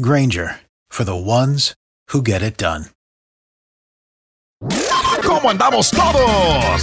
Granger for the ones who get it done. ¿Cómo andamos todos?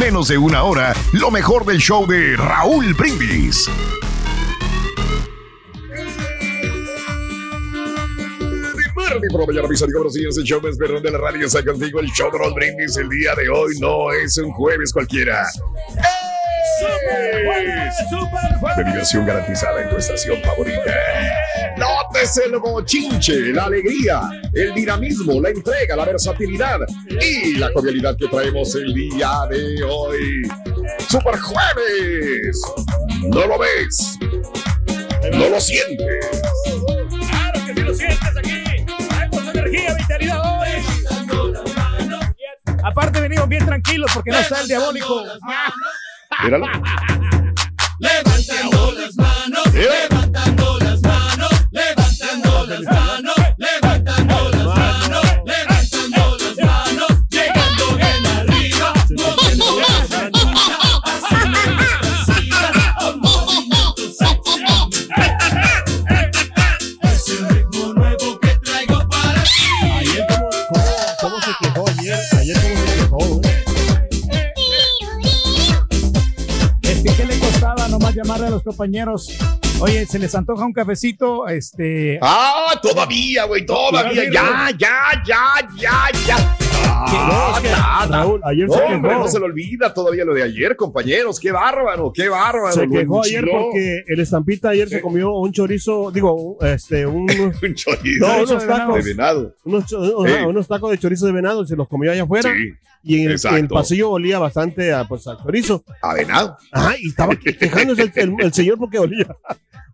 menos de una hora lo mejor del show de Raúl Brindis. Por la mañana, mis amigos, y el show más perrón de la radio está contigo. El show de Raúl Brindis el día de hoy no es un jueves cualquiera. Dedicación garantizada en tu estación favorita. Nótese el bochinche, la alegría, el dinamismo, la entrega, la versatilidad y la cordialidad que traemos el día de hoy. Super Jueves. ¿No lo ves? ¿No lo sientes? Claro que sí lo sientes aquí. Traemos energía, vitalidad hoy. Aparte venimos bien tranquilos porque no está el diabólico. Míralo. Levantando las manos, levantando compañeros. Oye, se les antoja un cafecito, este. Ah, todavía, güey, todavía. Ya, ya, ya, ya, ya. Ah, es que, nada. Raúl, ayer No, se hombre, quejó. no se le olvida todavía lo de ayer, compañeros. Qué bárbaro, qué bárbaro. Se quejó ayer porque el estampita ayer se comió un chorizo, digo, este, un, Un chorizo no, unos de venado. de tacos, venado. unos, unos tacos de chorizo de venado, se los comió allá afuera. Sí, Y en el, en el pasillo olía bastante a, pues, a chorizo. a venado. Ajá, y estaba que- quejándose el, el- el señor porque olía,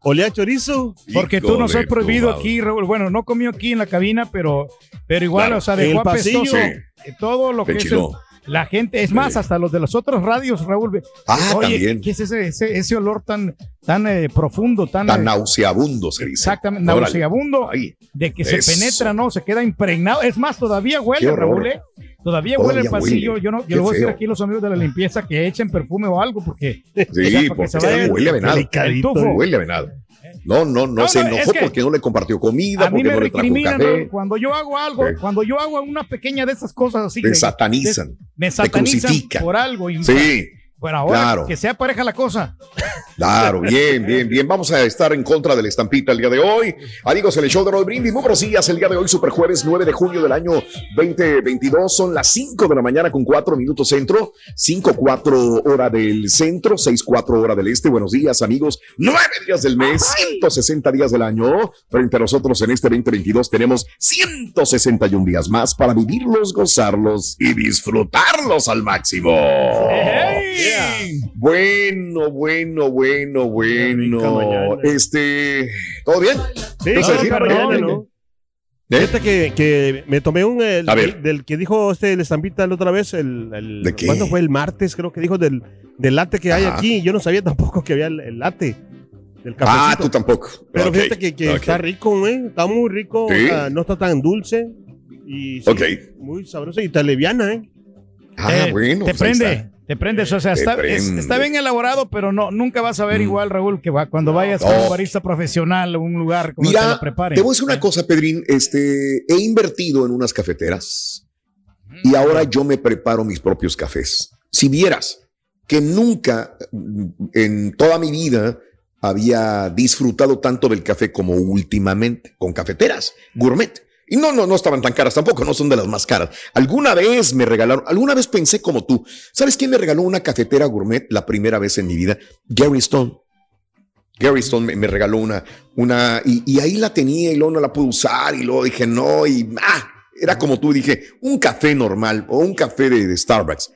olía a chorizo. Porque tú nos has prohibido aquí, Raúl. Bueno, no comió aquí en la cabina, pero, pero igual, Claro. o sea, dejó apestoso Sí. eh, todo lo que es enchiló. el- la gente. Es más, hasta los de las otras radios, Raúl. Ah, Oye, también. ¿qué es ese, ese, ese olor tan, tan eh, profundo, tan, Tan eh, nauseabundo se dice. exactamente nauseabundo, Ay, de que se penetra, ¿no? Se queda impregnado. Es más, todavía huele. Raúl. ¿eh? Todavía, huele el pasillo. huele. Yo no, yo le voy a decir aquí a los amigos de la limpieza que echen perfume o algo, porque sí, porque se vaya huele a venado. Huele a venado. No, no, no, No, se no, enojó porque no le compartió comida, A mí porque me no le trajo café. Cuando yo hago algo, Sí. cuando yo hago una pequeña de esas cosas así. Te que- satanizan. Me satanizan por algo. Y, Sí. Bueno, ahora Claro. que sea pareja la cosa. Claro, bien, bien, bien. Vamos a estar en contra de la estampita el día de hoy. Amigos, en el show de Roy Brindis, muy buenos días. El día de hoy, super jueves 9 de junio del año 2022. Son las 5 de la mañana con 4 minutos centro, 5, 4 hora del centro, 6, 4 hora del este. Buenos días, amigos. 9 días del mes, 160 días del año. Frente a nosotros en este 2022 tenemos 161 días más para vivirlos, gozarlos y disfrutarlos al máximo. Bueno, bueno, bueno, bueno. Este, ¿todo bien? Sí, ¿Vas a no, decir? perdón, ¿no? ¿Eh? Fíjate que, que me tomé un el- A ver. del que dijo este el estampita la otra vez, el, el- ¿De qué? ¿cuándo fue? El martes, creo que dijo del, del latte que hay Ajá. aquí. Yo no sabía tampoco que había el, el latte del cafecito. Ah, tú tampoco. Pero Ok, fíjate que, que ok. está rico, güey. Está muy rico. Sí. sea, no está tan dulce. Y sí, Ok. muy sabroso y te aliviana, ¿eh? Ah, Eh, bueno. te pues ahí prende, está. Te prendes. O sea, Te está, es- está bien elaborado, pero no, nunca vas a ver Mm. igual, Raúl, que va, cuando vayas No. un barista profesional a un lugar como te Mira, lo preparen. te voy a decir una cosa, Pedrín. Este, he invertido en unas cafeteras y ahora yo me preparo mis propios cafés. Si vieras que nunca mm, en toda mi vida había disfrutado tanto del café como últimamente con cafeteras gourmet. Y no, no, no estaban tan caras tampoco, no son de las más caras. Alguna vez me regalaron, alguna vez pensé como tú. ¿Sabes quién me regaló una cafetera gourmet la primera vez en mi vida? Gary Stone. Gary Stone me, regaló una, una y, y ahí la tenía y luego no la pude usar y luego dije no y ah, era como tú dije, un café normal o un café de, de Starbucks.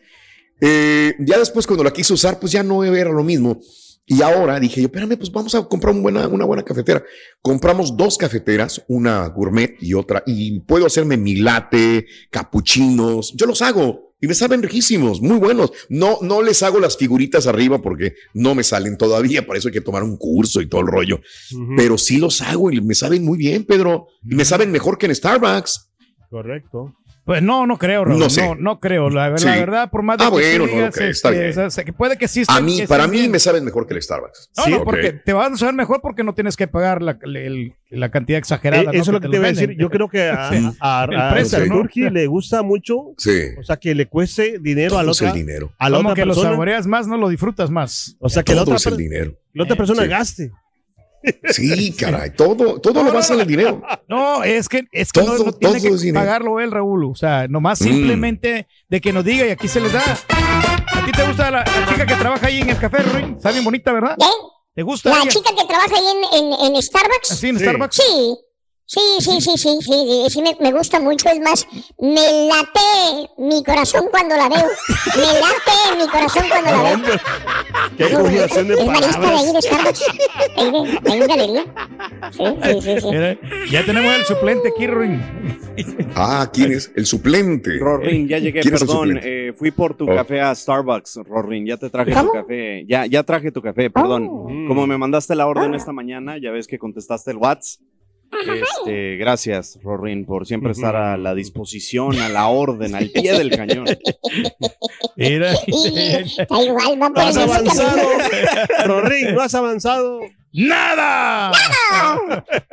Eh, ya después cuando la quise usar, pues ya no era lo mismo. Y ahora dije yo, espérame, pues vamos a comprar un buena, una buena cafetera. Compramos dos cafeteras, una gourmet y otra, y puedo hacerme mi latte, capuchinos, yo los hago y me saben riquísimos, muy buenos. No, no les hago las figuritas arriba porque no me salen todavía, para eso hay que tomar un curso y todo el rollo. Pero sí los hago y me saben muy bien, Pedro. Y me saben mejor que en Starbucks. Correcto. Pues no, no creo, Raúl. No No, sé. no, creo. La, la Sí. verdad, por más de Ah, que tú bueno, no, ok, está este, bien. o sea, que puede que sí A mí, para mí bien. me saben mejor que el Starbucks. No, Sí, no, porque te vas a saber mejor porque no tienes que pagar la, el- la cantidad exagerada. Eh, ¿no? eso es lo que te lo iba a decir. Yo creo que a, Sí. a, El a- a precio, ¿no? Turkey le gusta mucho, Sí. o sea, que le cueste dinero a la Todo es el otra, dinero. a la Como otra que lo persona. saboreas más, no lo disfrutas más. O sea, que la Todo otra, es el per- dinero. la otra persona gaste. Sí, caray. Todo, todo lo basa en el dinero. No, es que, es que no- Todo- no, tiene todo que pagarlo él, Raúl. O sea, nomás Mm. simplemente de que nos diga y aquí se les da. ¿A ti te gusta la, la chica que trabaja ahí en el café, Ruin? Está bien bonita, ¿verdad? ¿Eh? ¿Te gusta La ella? chica que trabaja ahí en, en, en Starbucks. ¿Así en Sí. Starbucks? Sí. Sí, sí, sí, sí, sí, sí, sí, me, me gusta mucho. Es más, me late mi corazón cuando la veo. Me late mi corazón cuando la veo. Qué No, conjugación de es barista de palabras. ahí de Starbucks. Ahí, de, ahí en galería. Sí, sí, sí, sí. Mira, ya tenemos el suplente aquí, Ruin. Ah, ¿quién es? El suplente. Rorin, ya llegué, ¿Quién es perdón. eh, fui por tu Oh. café a Starbucks, Rorin. Ya te traje ¿Cómo? tu café. Ya, ya traje tu café, perdón. Oh. Como me mandaste la orden esta mañana, ya ves que contestaste el WhatsApp. Este, gracias, Rorin, por siempre estar a la disposición, a la orden, al pie del cañón. Mira. Y está igual, va No por has avanzado. Rorín, no has avanzado. ¡Nada!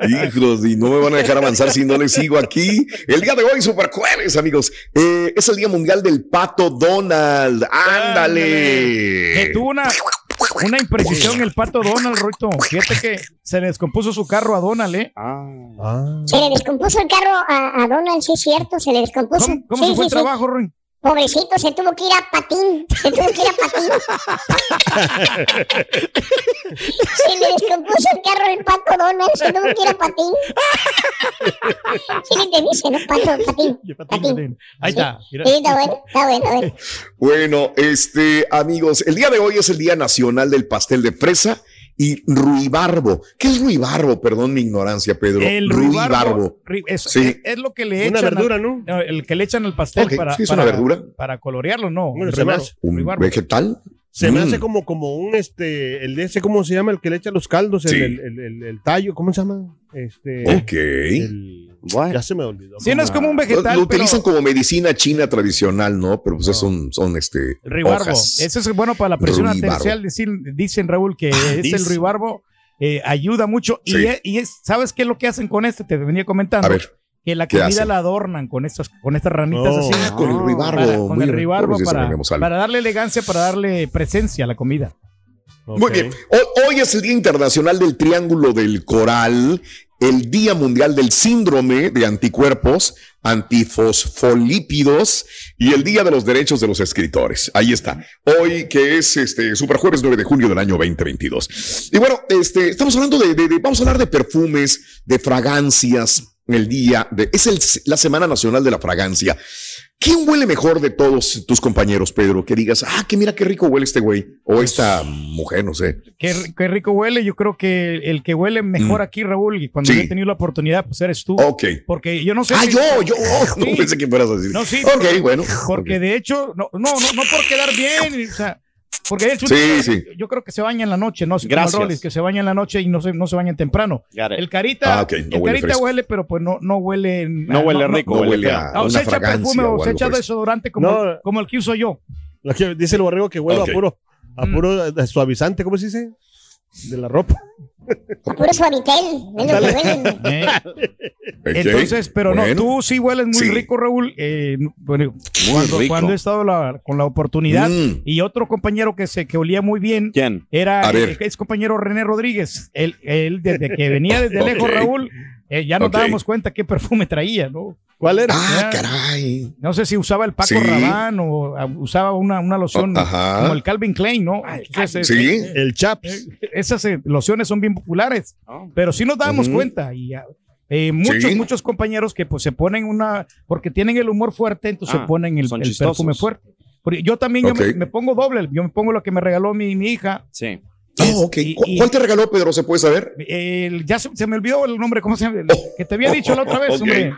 Hijos, y no me van a dejar avanzar si no les sigo aquí. El día de hoy, super jueves, amigos. Eh, es el Día Mundial del Pato Donald. ¡Ándale! Que tuvo una, una imprecisión el pato Donald, Ruito. Fíjate que se le descompuso su carro a Donald, ¿eh? Ah. Se le descompuso el carro a, a Donald, sí es cierto, se le descompuso. ¿Cómo, cómo Sí, se fue sí, el sí. trabajo, Ruin? Pobrecito, se tuvo que ir a patín. Se tuvo que ir a patín. se le descompuso el carro al pato Donald, se tuvo que ir a patín. Sí, le te dice, ¿no? Pato, patín. Patín. Ahí está. mira. Sí, está bueno, está bueno, está bueno. Bueno, este, amigos, el día de hoy es el Día Nacional del Pastel de Fresa y ruibarbo. ¿Qué es ruibarbo? Perdón mi ignorancia, Pedro. El ruibarbo ri- es, Sí. es, es lo que le Una echan. verdura, al- ¿no? no, el que le echan al pastel Ok, para, sí, es para, una verdura. para colorearlo, no. Bueno, se me ruibarbo, hace ¿Un ruibarbo. vegetal? Se me Mm. hace como, como un, este, el de ese, ¿cómo se llama? El que le echa los caldos, el, Sí. el, el- el- el tallo, ¿cómo se llama? Este, Ok. What? ya se me olvidó. Sí, no es como un Lo, vegetal, lo utilizan pero como medicina china tradicional, ¿no? Pero pues son, son este, ruibarbo. hojas. Eso es bueno para la presión arterial. Dicen, dicen, Raúl, que es el dice. ruibarbo. eh, ayuda mucho. Y, Sí. es- y es- ¿sabes qué es lo que hacen con este? Te venía comentando. A ver. que la ¿Qué comida hacen? la adornan con estas, con estas ramitas Oh. así. Ah, con el ribarbo, Para- muy con el ribarbo para, darle elegancia, para darle presencia a la comida. Muy bien. Hoy, hoy es el Día Internacional del Triángulo del Coral, el Día Mundial del Síndrome de Anticuerpos, Antifosfolípidos y el Día de los Derechos de los Escritores. Ahí está. Hoy que es este Superjueves 9 de junio del año 2022. Y bueno, este, estamos hablando de, vamos a hablar de perfumes, de fragancias. El día de, es la Semana Nacional de la Fragancia. ¿Quién huele mejor de todos tus compañeros, Pedro? Que digas, ah, que mira qué rico huele este güey o esta mujer, no sé. Qué, ri- qué rico huele. Yo creo que el que huele mejor Mm. aquí, Raúl, y cuando Sí. yo he tenido la oportunidad, pues eres tú. Ok. Porque yo no sé. Ah, si- yo, yo, oh, no Sí. pensé que fueras a decir. No, sí. Ok, bueno. Porque de hecho, no, no, no, no por quedar bien, o sea, porque de hecho, Sí, yo, sí. yo creo que se baña en la noche, no como Gracias. el Rollis, que se baña en la noche y no se, no se bañan temprano. El carita, Ah, no el huele carita huele, pero pues no, no huele. No huele rico, No huele a Ah, o una se echa perfume o o se echa desodorante como, No. como el que uso yo. Lo que dice el borrego que huele Ok. a puro, a Mm. puro eh, suavizante, ¿cómo se dice? De la ropa. A puro suavitel. Es lo que huelen. ¿eh? Entonces, pero no, tú sí hueles muy Sí. rico, Raúl. eh, bueno, cuando, rico. cuando he estado la- con la oportunidad Mm. y otro compañero que se que olía muy bien ¿Quién? era el ex compañero René Rodríguez. Él, él desde que venía desde lejos. Raúl, eh, ya nos dábamos cuenta qué perfume traía, ¿no? ¿Cuál era? Ah, caray. No sé si usaba el Paco Sí. Rabanne o ah, usaba una, una loción Ah, como el Calvin Klein, ¿no? Sí. eh, El Chaps. eh, esas eh, lociones son bien populares, pero sí nos dábamos Ujú. cuenta y ah, eh, muchos, Sí. muchos compañeros que pues se ponen una, porque tienen el humor fuerte, entonces Ah, se ponen el, el perfume fuerte. Porque yo también yo me, me pongo doble, yo me pongo lo que me regaló mi, mi hija. Sí. Oh, ok. y- ¿Cu- y- ¿Cuál te regaló, Pedro? ¿Se puede saber? El- ya se, se me olvidó el nombre, ¿cómo se llama? El que te había dicho la otra vez, Ok. hombre.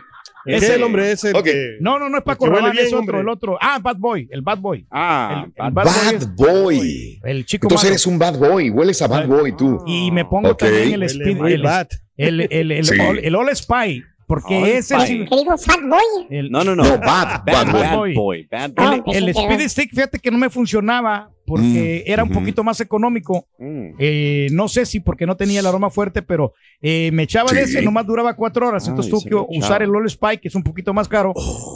Es Ese- el hombre ese. Ok. que- No, no, no es Paco Rabanne, es otro, hombre. el otro. Ah, Bad Boy, el Bad Boy. Ah, El- el bad- Bad, Bad Boy. es- Boy. El chico Entonces malo. eres un bad boy. Hueles a bad boy tú. Y me pongo también el Speed, el, bad. el, el, el, Sí. All, el All Spy, porque ese es ¿Qué digo? Fat Boy. el, No, no, no. No, bad, Bad, bad boy. bad boy. boy. Bad boy. el, el Speed pero- Stick, fíjate que no me funcionaba porque Mm, era un poquito más económico. Mm. Eh, no sé si porque no tenía el aroma fuerte, pero eh, me echaba de Sí. ese, nomás duraba cuatro horas. Ay, Entonces tuve que lo usar el All Spy, que es un poquito más caro,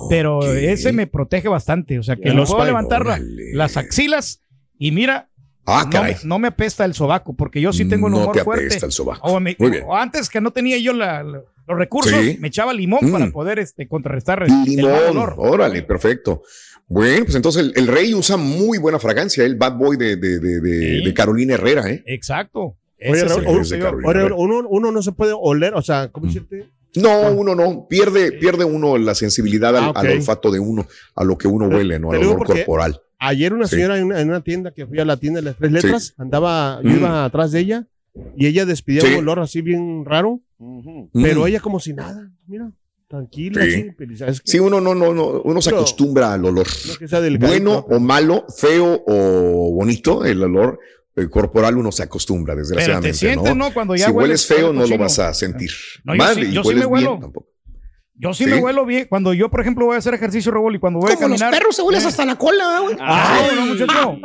pero Ok. ese me protege bastante. O sea, que All puedo Spy, levantar la- las axilas y mira, Ah, no, no me apesta el sobaco, porque yo sí tengo un no humor te fuerte. apesta el sobaco. O, me- Muy bien. o antes que no tenía yo la- la- los recursos, Sí. me echaba limón Mm. para poder este, contrarrestar el, el Limón. olor. Órale, perfecto. Bueno, pues entonces el, el rey usa muy buena fragancia, el bad boy de, de, de, de- Sí. de Carolina Herrera, ¿eh? Exacto. Oye, uno- uno, uno no se puede oler, o sea, ¿cómo decirte? No, uno no. Pierde, pierde uno la sensibilidad al, Ah, al olfato de uno, a lo que uno huele, ¿no? Al olor corporal. Ayer una Sí. señora en una, en una tienda que fui a la tienda de las tres letras, andaba, yo Mm. iba atrás de ella y ella despidía Sí. un olor así bien raro, pero Mm. ella como si nada, mira, tranquila, Sí. así. Sí, uno no, no, no, uno se acostumbra al olor. Bueno o malo, feo o bonito, el olor eh, corporal uno se acostumbra, Pero te desgraciadamente. sientes, ¿no? ¿no? Cuando ya si hueles hueles feo, no lo cochino. vas a sentir. No, yo Mal, sí- y yo sí hueles me huelo. bien tampoco. Yo sí, Sí. me huelo bien. Cuando yo, por ejemplo, voy a hacer ejercicio, Raúl, y cuando voy a caminar. se hueles hasta la cola, güey. Ah, no, muchacho.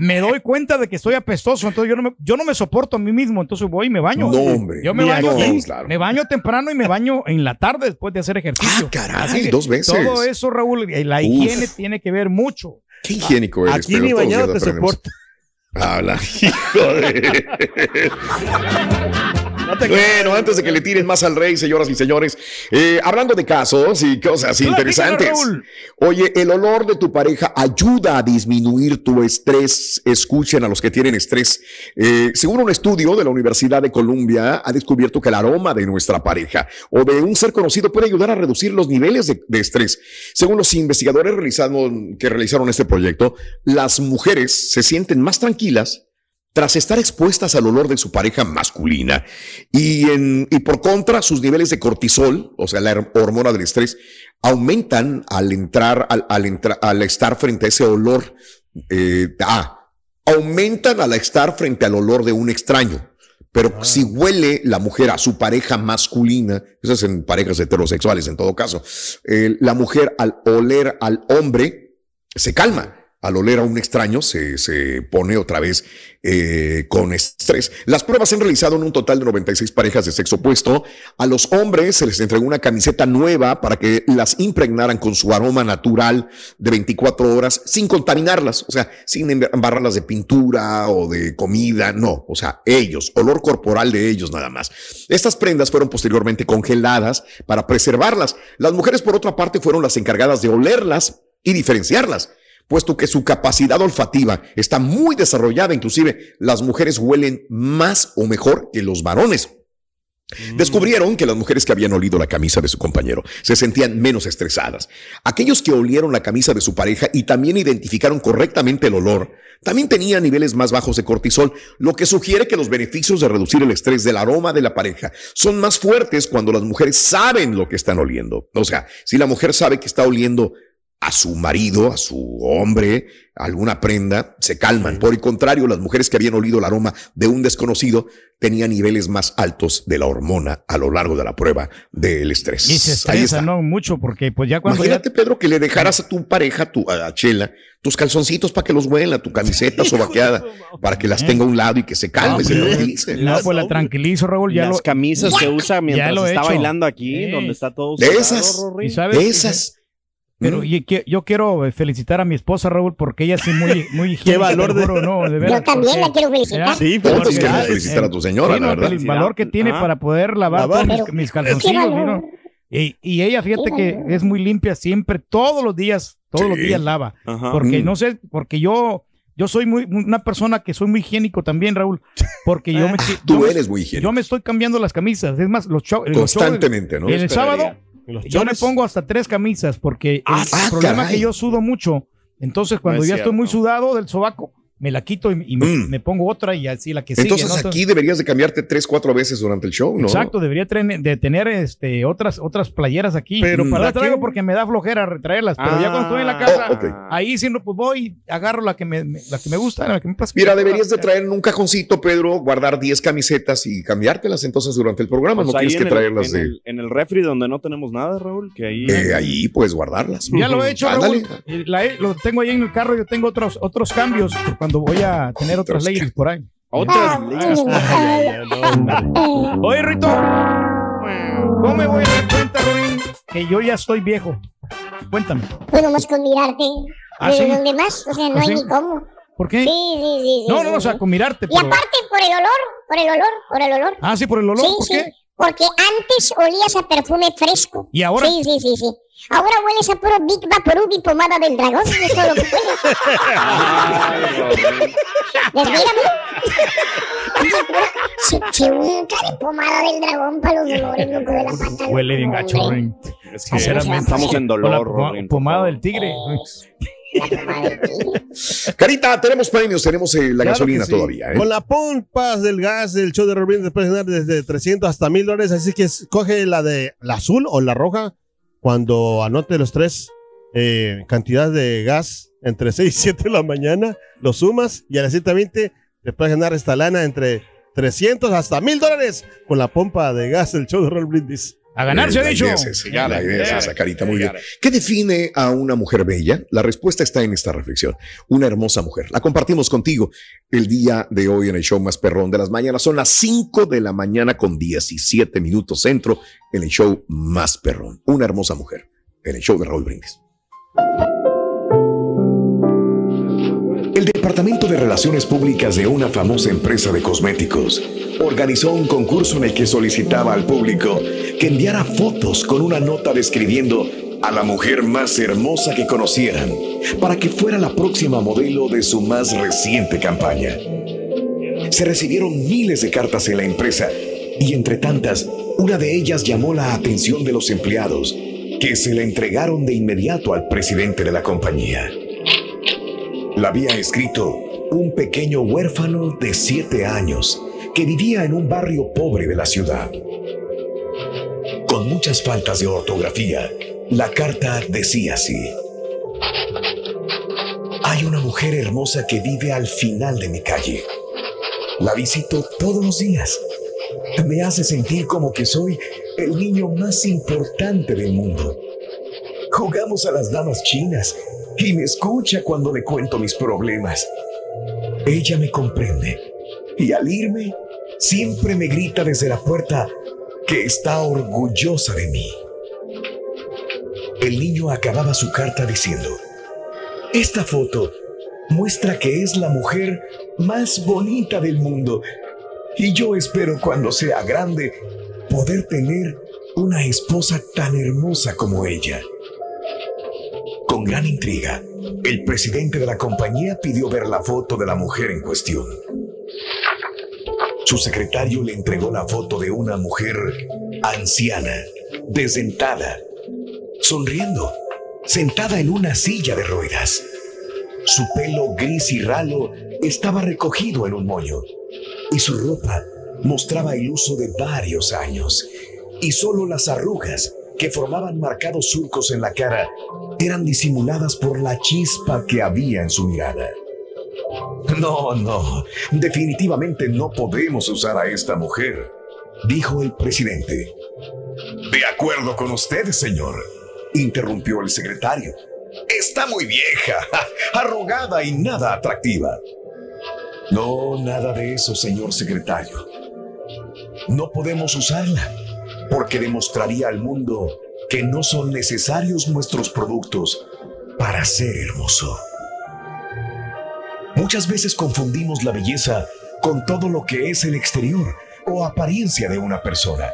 Me doy cuenta de que estoy apestoso, entonces yo no me, yo no me soporto a mí mismo, entonces voy y me baño. No, hombre. Yo me baño, bien, Claro. me baño temprano y me baño en la tarde después de hacer ejercicio. Ah, caray, dos veces. Todo eso, Raúl, eh, la Uf. higiene tiene que ver mucho. Qué higiénico eres. Aquí pero ni los bañado te soporta. Habla, hijo de... No te- Bueno, antes de que le tiren más al rey, señoras y señores, eh, hablando de casos y cosas interesantes. Oye, el olor de tu pareja ayuda a disminuir tu estrés. Escuchen a los que tienen estrés. Eh, según un estudio de la Universidad de Columbia, ha descubierto que el aroma de nuestra pareja o de un ser conocido puede ayudar a reducir los niveles de, de estrés. Según los investigadores realizaron, que realizaron este proyecto, las mujeres se sienten más tranquilas tras estar expuestas al olor de su pareja masculina y, en, y por contra sus niveles de cortisol, o sea, la hormona del estrés, aumentan al entrar, al, al entra- al estar frente a ese olor. eh, ah, aumentan al estar frente al olor de un extraño. Pero si huele la mujer a su pareja masculina, eso es en parejas heterosexuales en todo caso, eh, la mujer al oler al hombre se calma. Al oler a un extraño se, se pone otra vez eh, con estrés. Las pruebas se han realizado en un total de 96 parejas de sexo opuesto. A los hombres se les entregó una camiseta nueva para que las impregnaran con su aroma natural de 24 horas sin contaminarlas, o sea, sin embarrarlas de pintura o de comida, no, o sea, ellos, olor corporal de ellos nada más. Estas prendas fueron posteriormente congeladas para preservarlas. Las mujeres, por otra parte, fueron las encargadas de olerlas y diferenciarlas puesto que su capacidad olfativa está muy desarrollada, inclusive las mujeres huelen más o mejor que los varones. Descubrieron que las mujeres que habían olido la camisa de su compañero se sentían menos estresadas. Aquellos que olieron la camisa de su pareja y también identificaron correctamente el olor, también tenían niveles más bajos de cortisol, lo que sugiere que los beneficios de reducir el estrés del aroma de la pareja son más fuertes cuando las mujeres saben lo que están oliendo. O sea, si la mujer sabe que está oliendo a su marido, a su hombre, alguna prenda, se calman. Por el contrario, las mujeres que habían olido el aroma de un desconocido tenían niveles más altos de la hormona a lo largo de la prueba del estrés. Y se estresa, está. ¿no? Mucho, porque pues ya cuando ya- Imagínate, Pedro, que le dejaras a tu pareja, tu, a Chela, tus calzoncitos para que los huela, tu camiseta sobaqueada, para que las tenga a un lado y que se calme, se tranquilice. No, pues la tranquilizo, Raúl. Ya Las lo, camisas que usa mientras he está hecho. bailando aquí, donde está todo De sudado, esas. ¿Y sabes? de esas. Pero Mm. y que- yo quiero eh, felicitar a mi esposa, Raúl, porque ella sí muy, muy higiénica. valor te de- juro, no, de veras, Yo también porque- la quiero felicitar. Sí, Todos porque- queremos felicidades. felicitar a tu señora, Sí, la no, verdad. el valor que tiene Ajá. para poder lavar, mis, Pero- mis ¿Qué calzoncillos. valor? ¿no? Y, y ella, fíjate que es muy limpia siempre, todos los días, todos los días lava. Ajá. Porque Mm. no sé, porque yo, yo soy muy una persona que soy muy higiénico también, Raúl. Porque yo me, Tú yo me- eres muy higiénico. yo me estoy cambiando las camisas. Es más, los shows. Constantemente, ¿no? El, Esperaría. sábado Los yo me chores. pongo hasta tres camisas porque el Ah, problema es que yo sudo mucho. Entonces, cuando No es ya estoy muy sudado del sobaco, me la quito y, y me, Mm. me pongo otra y así la que sigue. Entonces ¿no? aquí deberías de cambiarte tres, cuatro veces durante el show, ¿no? Exacto, debería de tener este, otras, otras playeras aquí. Pero no ¿para las traigo qué? porque me da flojera retraerlas, pero ya cuando estoy en la Ah, casa, Oh, ahí sí, no, pues voy, agarro la que me, me- la que me gusta, la que me pasa. Mira, deberías de traer en un cajoncito, Pedro, guardar 10 camisetas y cambiártelas entonces durante el programa. Pues no tienes que el- traerlas en de... el, en el refri donde no tenemos nada, Raúl, que ahí... eh, ahí puedes guardarlas. Ya lo he hecho. Raúl. La lo tengo ahí en el carro. Yo tengo otros, otros cambios cuando voy a tener otras ladies por ahí. Otras Ah, leyes. Oye, Rito, ¿cómo me voy a dar cuenta, Robin, que yo ya estoy viejo? Cuéntame. Pues nomás con mirarte. ¿Ah, ¿De sí? dónde más? O sea, no ¿Ah, hay sí? ni cómo. ¿Por qué? Sí, sí, sí. No, sí, no, o sea, con mirarte. Y pero- aparte por el olor, por el olor, por el olor. Ah, sí, por el olor. sí, ¿Por sí. qué? Porque antes olías a perfume fresco. ¿Y ahora? Sí, sí, sí, sí. Ahora hueles a puro Big Vaporub y pomada del dragón. Eso es todo lo que hueles. Se, se unta de pomada del dragón para los dolores, loco, de la pata. Huele bien gacho, estamos en dolor, pomada del tigre. Carita, tenemos premios, tenemos eh, la Claro gasolina sí. todavía. ¿eh? Con la pompas del gas del show de Robin después ganar desde 300 hasta 1000 dólares. Así que escoge la de la azul o la roja cuando anote los tres eh, cantidad de gas entre 6 y 7 de la mañana. Lo sumas y a las 7.20 te puedes ganar esta lana entre 300 hasta 1000 dólares con la pompa de gas del show de Roll Brindis. A ganar se ha dicho. la idea es esa, Carita, muy bien. ¿Qué define a una mujer bella? La respuesta está en esta reflexión. Una hermosa mujer. La compartimos contigo el día de hoy en el show más perrón de las mañanas. Son las 5 de la mañana con 17 minutos centro en el show más perrón. Una hermosa mujer en el show de Raúl Brindis. El Departamento de Relaciones Públicas de una famosa empresa de cosméticos organizó un concurso en el que solicitaba al público que enviara fotos con una nota describiendo a la mujer más hermosa que conocieran para que fuera la próxima modelo de su más reciente campaña. Se recibieron miles de cartas en la empresa y entre tantas, una de ellas llamó la atención de los empleados que se la entregaron de inmediato al presidente de la compañía. La había escrito un pequeño huérfano de siete años que vivía en un barrio pobre de la ciudad. Con muchas faltas de ortografía, la carta decía así. Hay una mujer hermosa que vive al final de mi calle. La visito todos los días. Me hace sentir como que soy el niño más importante del mundo. Jugamos a las damas chinas y me escucha cuando le cuento mis problemas. Ella me comprende y al irme siempre me grita desde la puerta que está orgullosa de mí. El niño acababa su carta diciendo, esta foto muestra que es la mujer más bonita del mundo y yo espero cuando sea grande poder tener una esposa tan hermosa como ella. Con gran intriga, el presidente de la compañía pidió ver la foto de la mujer en cuestión. Su secretario le entregó la foto de una mujer anciana, desdentada, sonriendo, sentada en una silla de ruedas. Su pelo gris y ralo estaba recogido en un moño y su ropa mostraba el uso de varios años y solo las arrugas que formaban marcados surcos en la cara eran disimuladas por la chispa que había en su mirada. No, no, definitivamente no podemos usar a esta mujer, dijo el presidente. De acuerdo con usted, señor, interrumpió el secretario. Está muy vieja, arrugada y nada atractiva. No, nada de eso, señor secretario. No podemos usarla porque demostraría al mundo que no son necesarios nuestros productos para ser hermoso. Muchas veces confundimos la belleza con todo lo que es el exterior o apariencia de una persona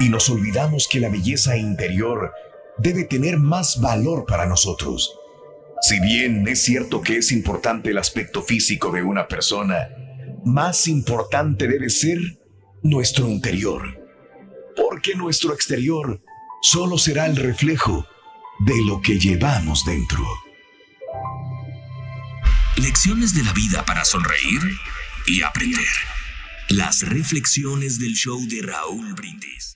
y nos olvidamos que la belleza interior debe tener más valor para nosotros. Si bien es cierto que es importante el aspecto físico de una persona, más importante debe ser nuestro interior, porque nuestro exterior solo será el reflejo de lo que llevamos dentro. Lecciones de la vida para sonreír y aprender. Las reflexiones del show de Raúl Brindis.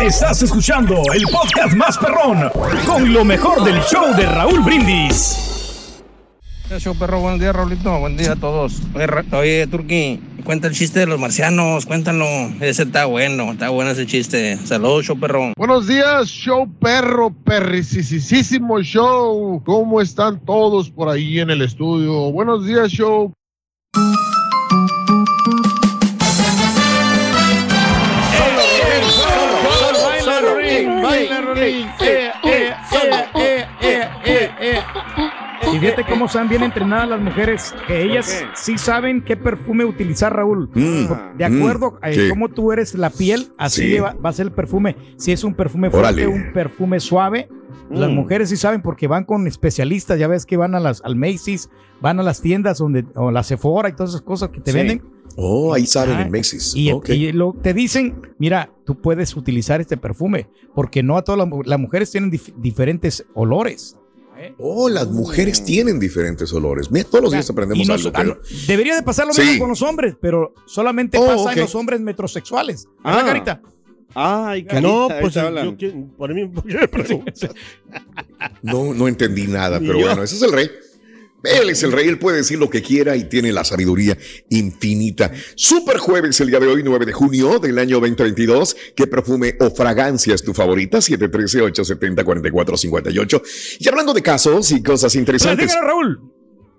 Estás escuchando el podcast más perrón con lo mejor del show de Raúl Brindis. Show perro, buenos días, Raulito. Buen día a todos. Oye, Ra- Oye, Turki, cuenta el chiste de los marcianos, cuéntalo. Ese está bueno, está bueno ese chiste. Saludos, show perro. Buenos días, show perro, perricisísimo show. ¿Cómo están todos por ahí en el estudio? Buenos días, show. Y fíjate cómo están bien entrenadas las mujeres, que ellas sí saben qué perfume utilizar, Raúl. Mm, de acuerdo a mm, sí. cómo tú eres la piel, así Sí. va, va a ser el perfume. Si es un perfume fuerte, Órale. un perfume suave. Las Mm. mujeres sí saben porque van con especialistas, ya ves que van a las al Macy's, van a las tiendas donde o la Sephora y todas esas cosas que te Sí. venden. Oh, ahí saben Ah, en Macy's. Y, Ok. y lo, te dicen, mira, tú puedes utilizar este perfume, porque no a todas las, las mujeres tienen dif- diferentes olores. Oh, las mujeres tienen diferentes olores. Mira, todos los días aprendemos algo. ah, pero- debería de pasar lo Sí. mismo con los hombres, pero solamente Oh, pasa en los hombres metrosexuales. Ah. ¿Verdad, Carita? Ay, Que no, carita, pues yo, ¿quién- por mí, ¿por qué me preguntas? No, no entendí nada, pero bueno, ese es el rey. Él es el rey, él puede decir lo que quiera y tiene la sabiduría infinita. Super jueves el día de hoy, 9 de junio del año 2022. ¿Qué perfume o fragancia es tu favorita? 713-870-4458. Y hablando de casos y cosas interesantes. Platícanos, Raúl.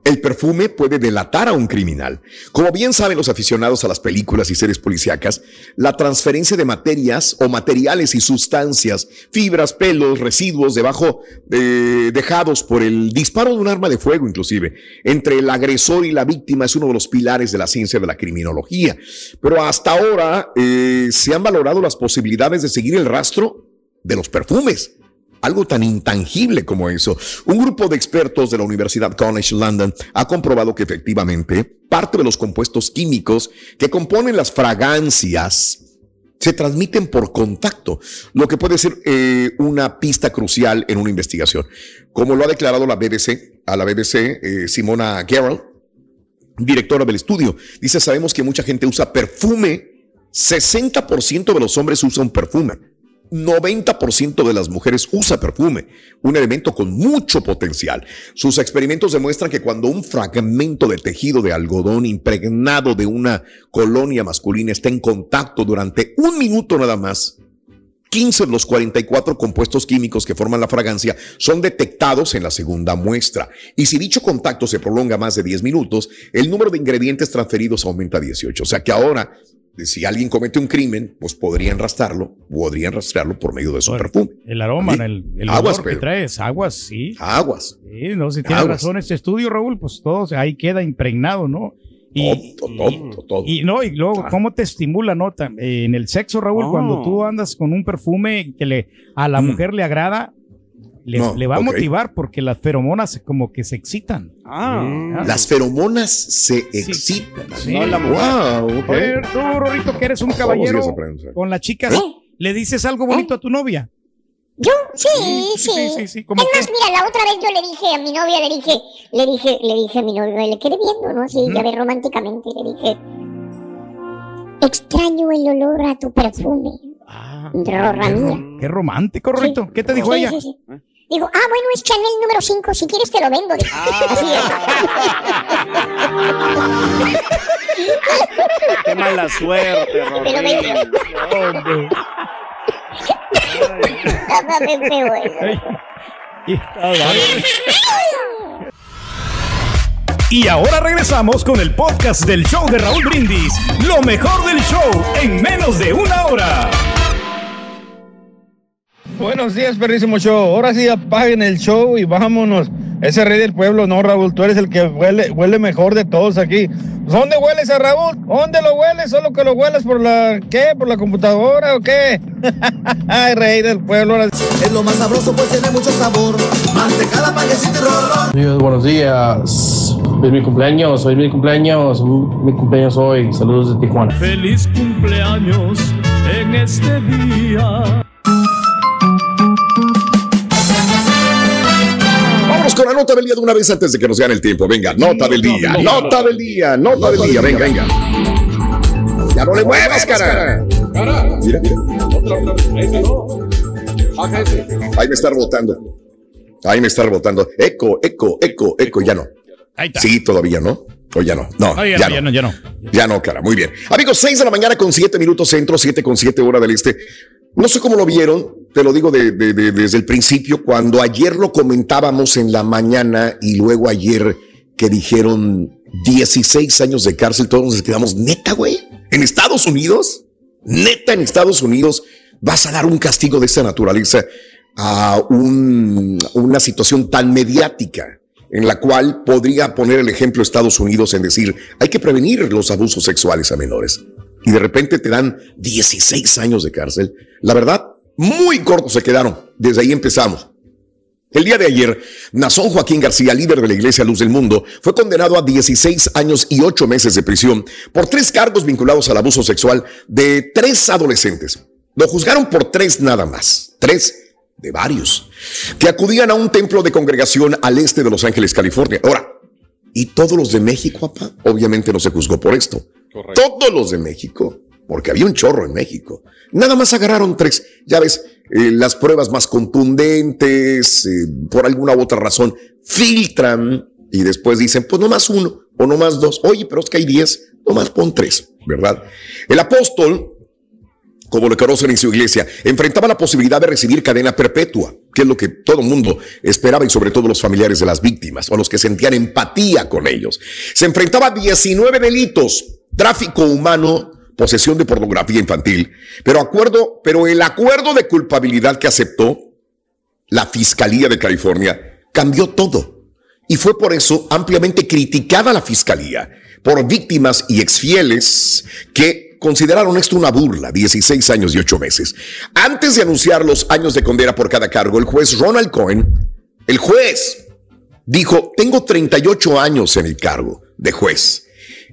El perfume puede delatar a un criminal. Como bien saben los aficionados a las películas y series policíacas, la transferencia de materias o materiales y sustancias, fibras, pelos, residuos debajo eh, dejados por el disparo de un arma de fuego, inclusive, entre el agresor y la víctima es uno de los pilares de la ciencia de la criminología. Pero hasta ahora eh, se han valorado las posibilidades de seguir el rastro de los perfumes algo tan intangible como eso. Un grupo de expertos de la Universidad College London ha comprobado que efectivamente parte de los compuestos químicos que componen las fragancias se transmiten por contacto, lo que puede ser eh, una pista crucial en una investigación. Como lo ha declarado la BBC, a la BBC, eh, Simona Gerald, directora del estudio, dice, sabemos que mucha gente usa perfume, 60% de los hombres usan perfume. 90% de las mujeres usa perfume, un elemento con mucho potencial. Sus experimentos demuestran que cuando un fragmento de tejido de algodón impregnado de una colonia masculina está en contacto durante un minuto nada más, 15 de los 44 compuestos químicos que forman la fragancia son detectados en la segunda muestra. Y si dicho contacto se prolonga más de 10 minutos, el número de ingredientes transferidos aumenta a 18. O sea que ahora, si alguien comete un crimen, pues podrían rastrearlo, podrían rastrearlo por medio de su perfume. El aroma, Sí. el, el Aguas, olor que traes, aguas, sí. Aguas. Sí, no, si tienes Aguas. razón este estudio, Raúl, pues todo ahí queda impregnado, ¿no? Y, todo, todo. y no, y luego, ¿cómo te estimula, no? En el sexo, Raúl, Oh. cuando tú andas con un perfume que le, a la mujer le agrada, le, No, le va a motivar porque las feromonas como que se excitan. Ah. Las feromonas se excitan. Sí. No la mujer. Wow, ok. Oye, tú, Rorrito, que eres un los caballero ¿eh? con las chicas, ¿le dices algo bonito a tu novia? ¿Yo? Sí, sí. sí, sí, sí, es ¿cómo más, mira, la otra vez yo le dije a mi novia, le dije, le dije, le dije a mi novia, le quedé viendo, ¿no? Así, ya ves, románticamente, le dije, extraño el olor a tu perfume. Rorra mía. Qué romántico, Rorrito. ¿Qué te dijo Sí, ella? sí, sí. Digo, ah, bueno, es Chanel número 5, si quieres te lo vendo. Así Qué mala suerte, Te lo vendo. Ah. Y ahora regresamos con el podcast del show de Raúl Brindis. Lo mejor del show en menos de una hora. Buenos días, perrísimo show. Ahora sí apaguen el show y vámonos. Ese rey del pueblo, no, Raúl, tú eres el que huele, huele mejor de todos aquí. ¿Dónde hueles a Raúl? ¿Dónde lo hueles? ¿Solo que lo hueles por la, qué? ¿Por la computadora o qué? Ay, rey del pueblo. Es lo más sabroso, pues tiene mucho sabor. Mantecada, y rolón. Amigos, buenos días. Es mi cumpleaños, hoy es mi cumpleaños, mi cumpleaños hoy. Saludos de Tijuana. Feliz cumpleaños en este día. Con la nota del día de una vez antes de que nos gane el tiempo. Venga, nota del día, nota del día, nota del día. Venga, venga. Ya no le muevas, cara. Mira, mira. Ahí me está rebotando. Ahí me está rebotando. Eco, eco, eco, eco. Ya no. Ahí está. Sí, todavía no. O ya no. No, Ah, ya, ya, no, ya no. no, ya no. Ya no, cara, muy bien. Amigos, 6 de la mañana con 7 minutos centro, 7 con 7 hora del este. No sé cómo lo vieron, te lo digo de- de- de- desde el principio, cuando ayer lo comentábamos en la mañana y luego ayer que dijeron 16 años de cárcel, todos nos quedamos, neta, güey, en Estados Unidos, neta, en Estados Unidos, vas a dar un castigo de esta naturaleza a un- una situación tan mediática en la cual podría poner el ejemplo Estados Unidos en decir, hay que prevenir los abusos sexuales a menores. Y de repente te dan 16 años de cárcel. La verdad, muy cortos se quedaron. Desde ahí empezamos. El día de ayer, Nazón Joaquín García, líder de la Iglesia Luz del Mundo, fue condenado a 16 años y 8 meses de prisión por tres cargos vinculados al abuso sexual de tres adolescentes. Lo juzgaron por tres nada más. Tres de varios, que acudían a un templo de congregación al este de Los Ángeles, California. Ahora, ¿y todos los de México, papá? Obviamente no se juzgó por esto. Todos los de México. Porque había un chorro en México. Nada más agarraron tres. Ya ves, eh, las pruebas más contundentes, eh, por alguna u otra razón, filtran y después dicen, pues no más uno o no más dos. Oye, pero es que hay diez, no más pon tres, ¿verdad? El apóstol, como lo conocen en su iglesia, enfrentaba la posibilidad de recibir cadena perpetua, que es lo que todo el mundo esperaba y sobre todo los familiares de las víctimas o los que sentían empatía con ellos. Se enfrentaba a 19 delitos, tráfico humano, posesión de pornografía infantil, pero acuerdo, pero el acuerdo de culpabilidad que aceptó la Fiscalía de California cambió todo. Y fue por eso ampliamente criticada la Fiscalía por víctimas y exfieles que consideraron esto una burla, 16 años y 8 meses. Antes de anunciar los años de condena por cada cargo, el juez Ronald Cohen, el juez, dijo, tengo 38 años en el cargo de juez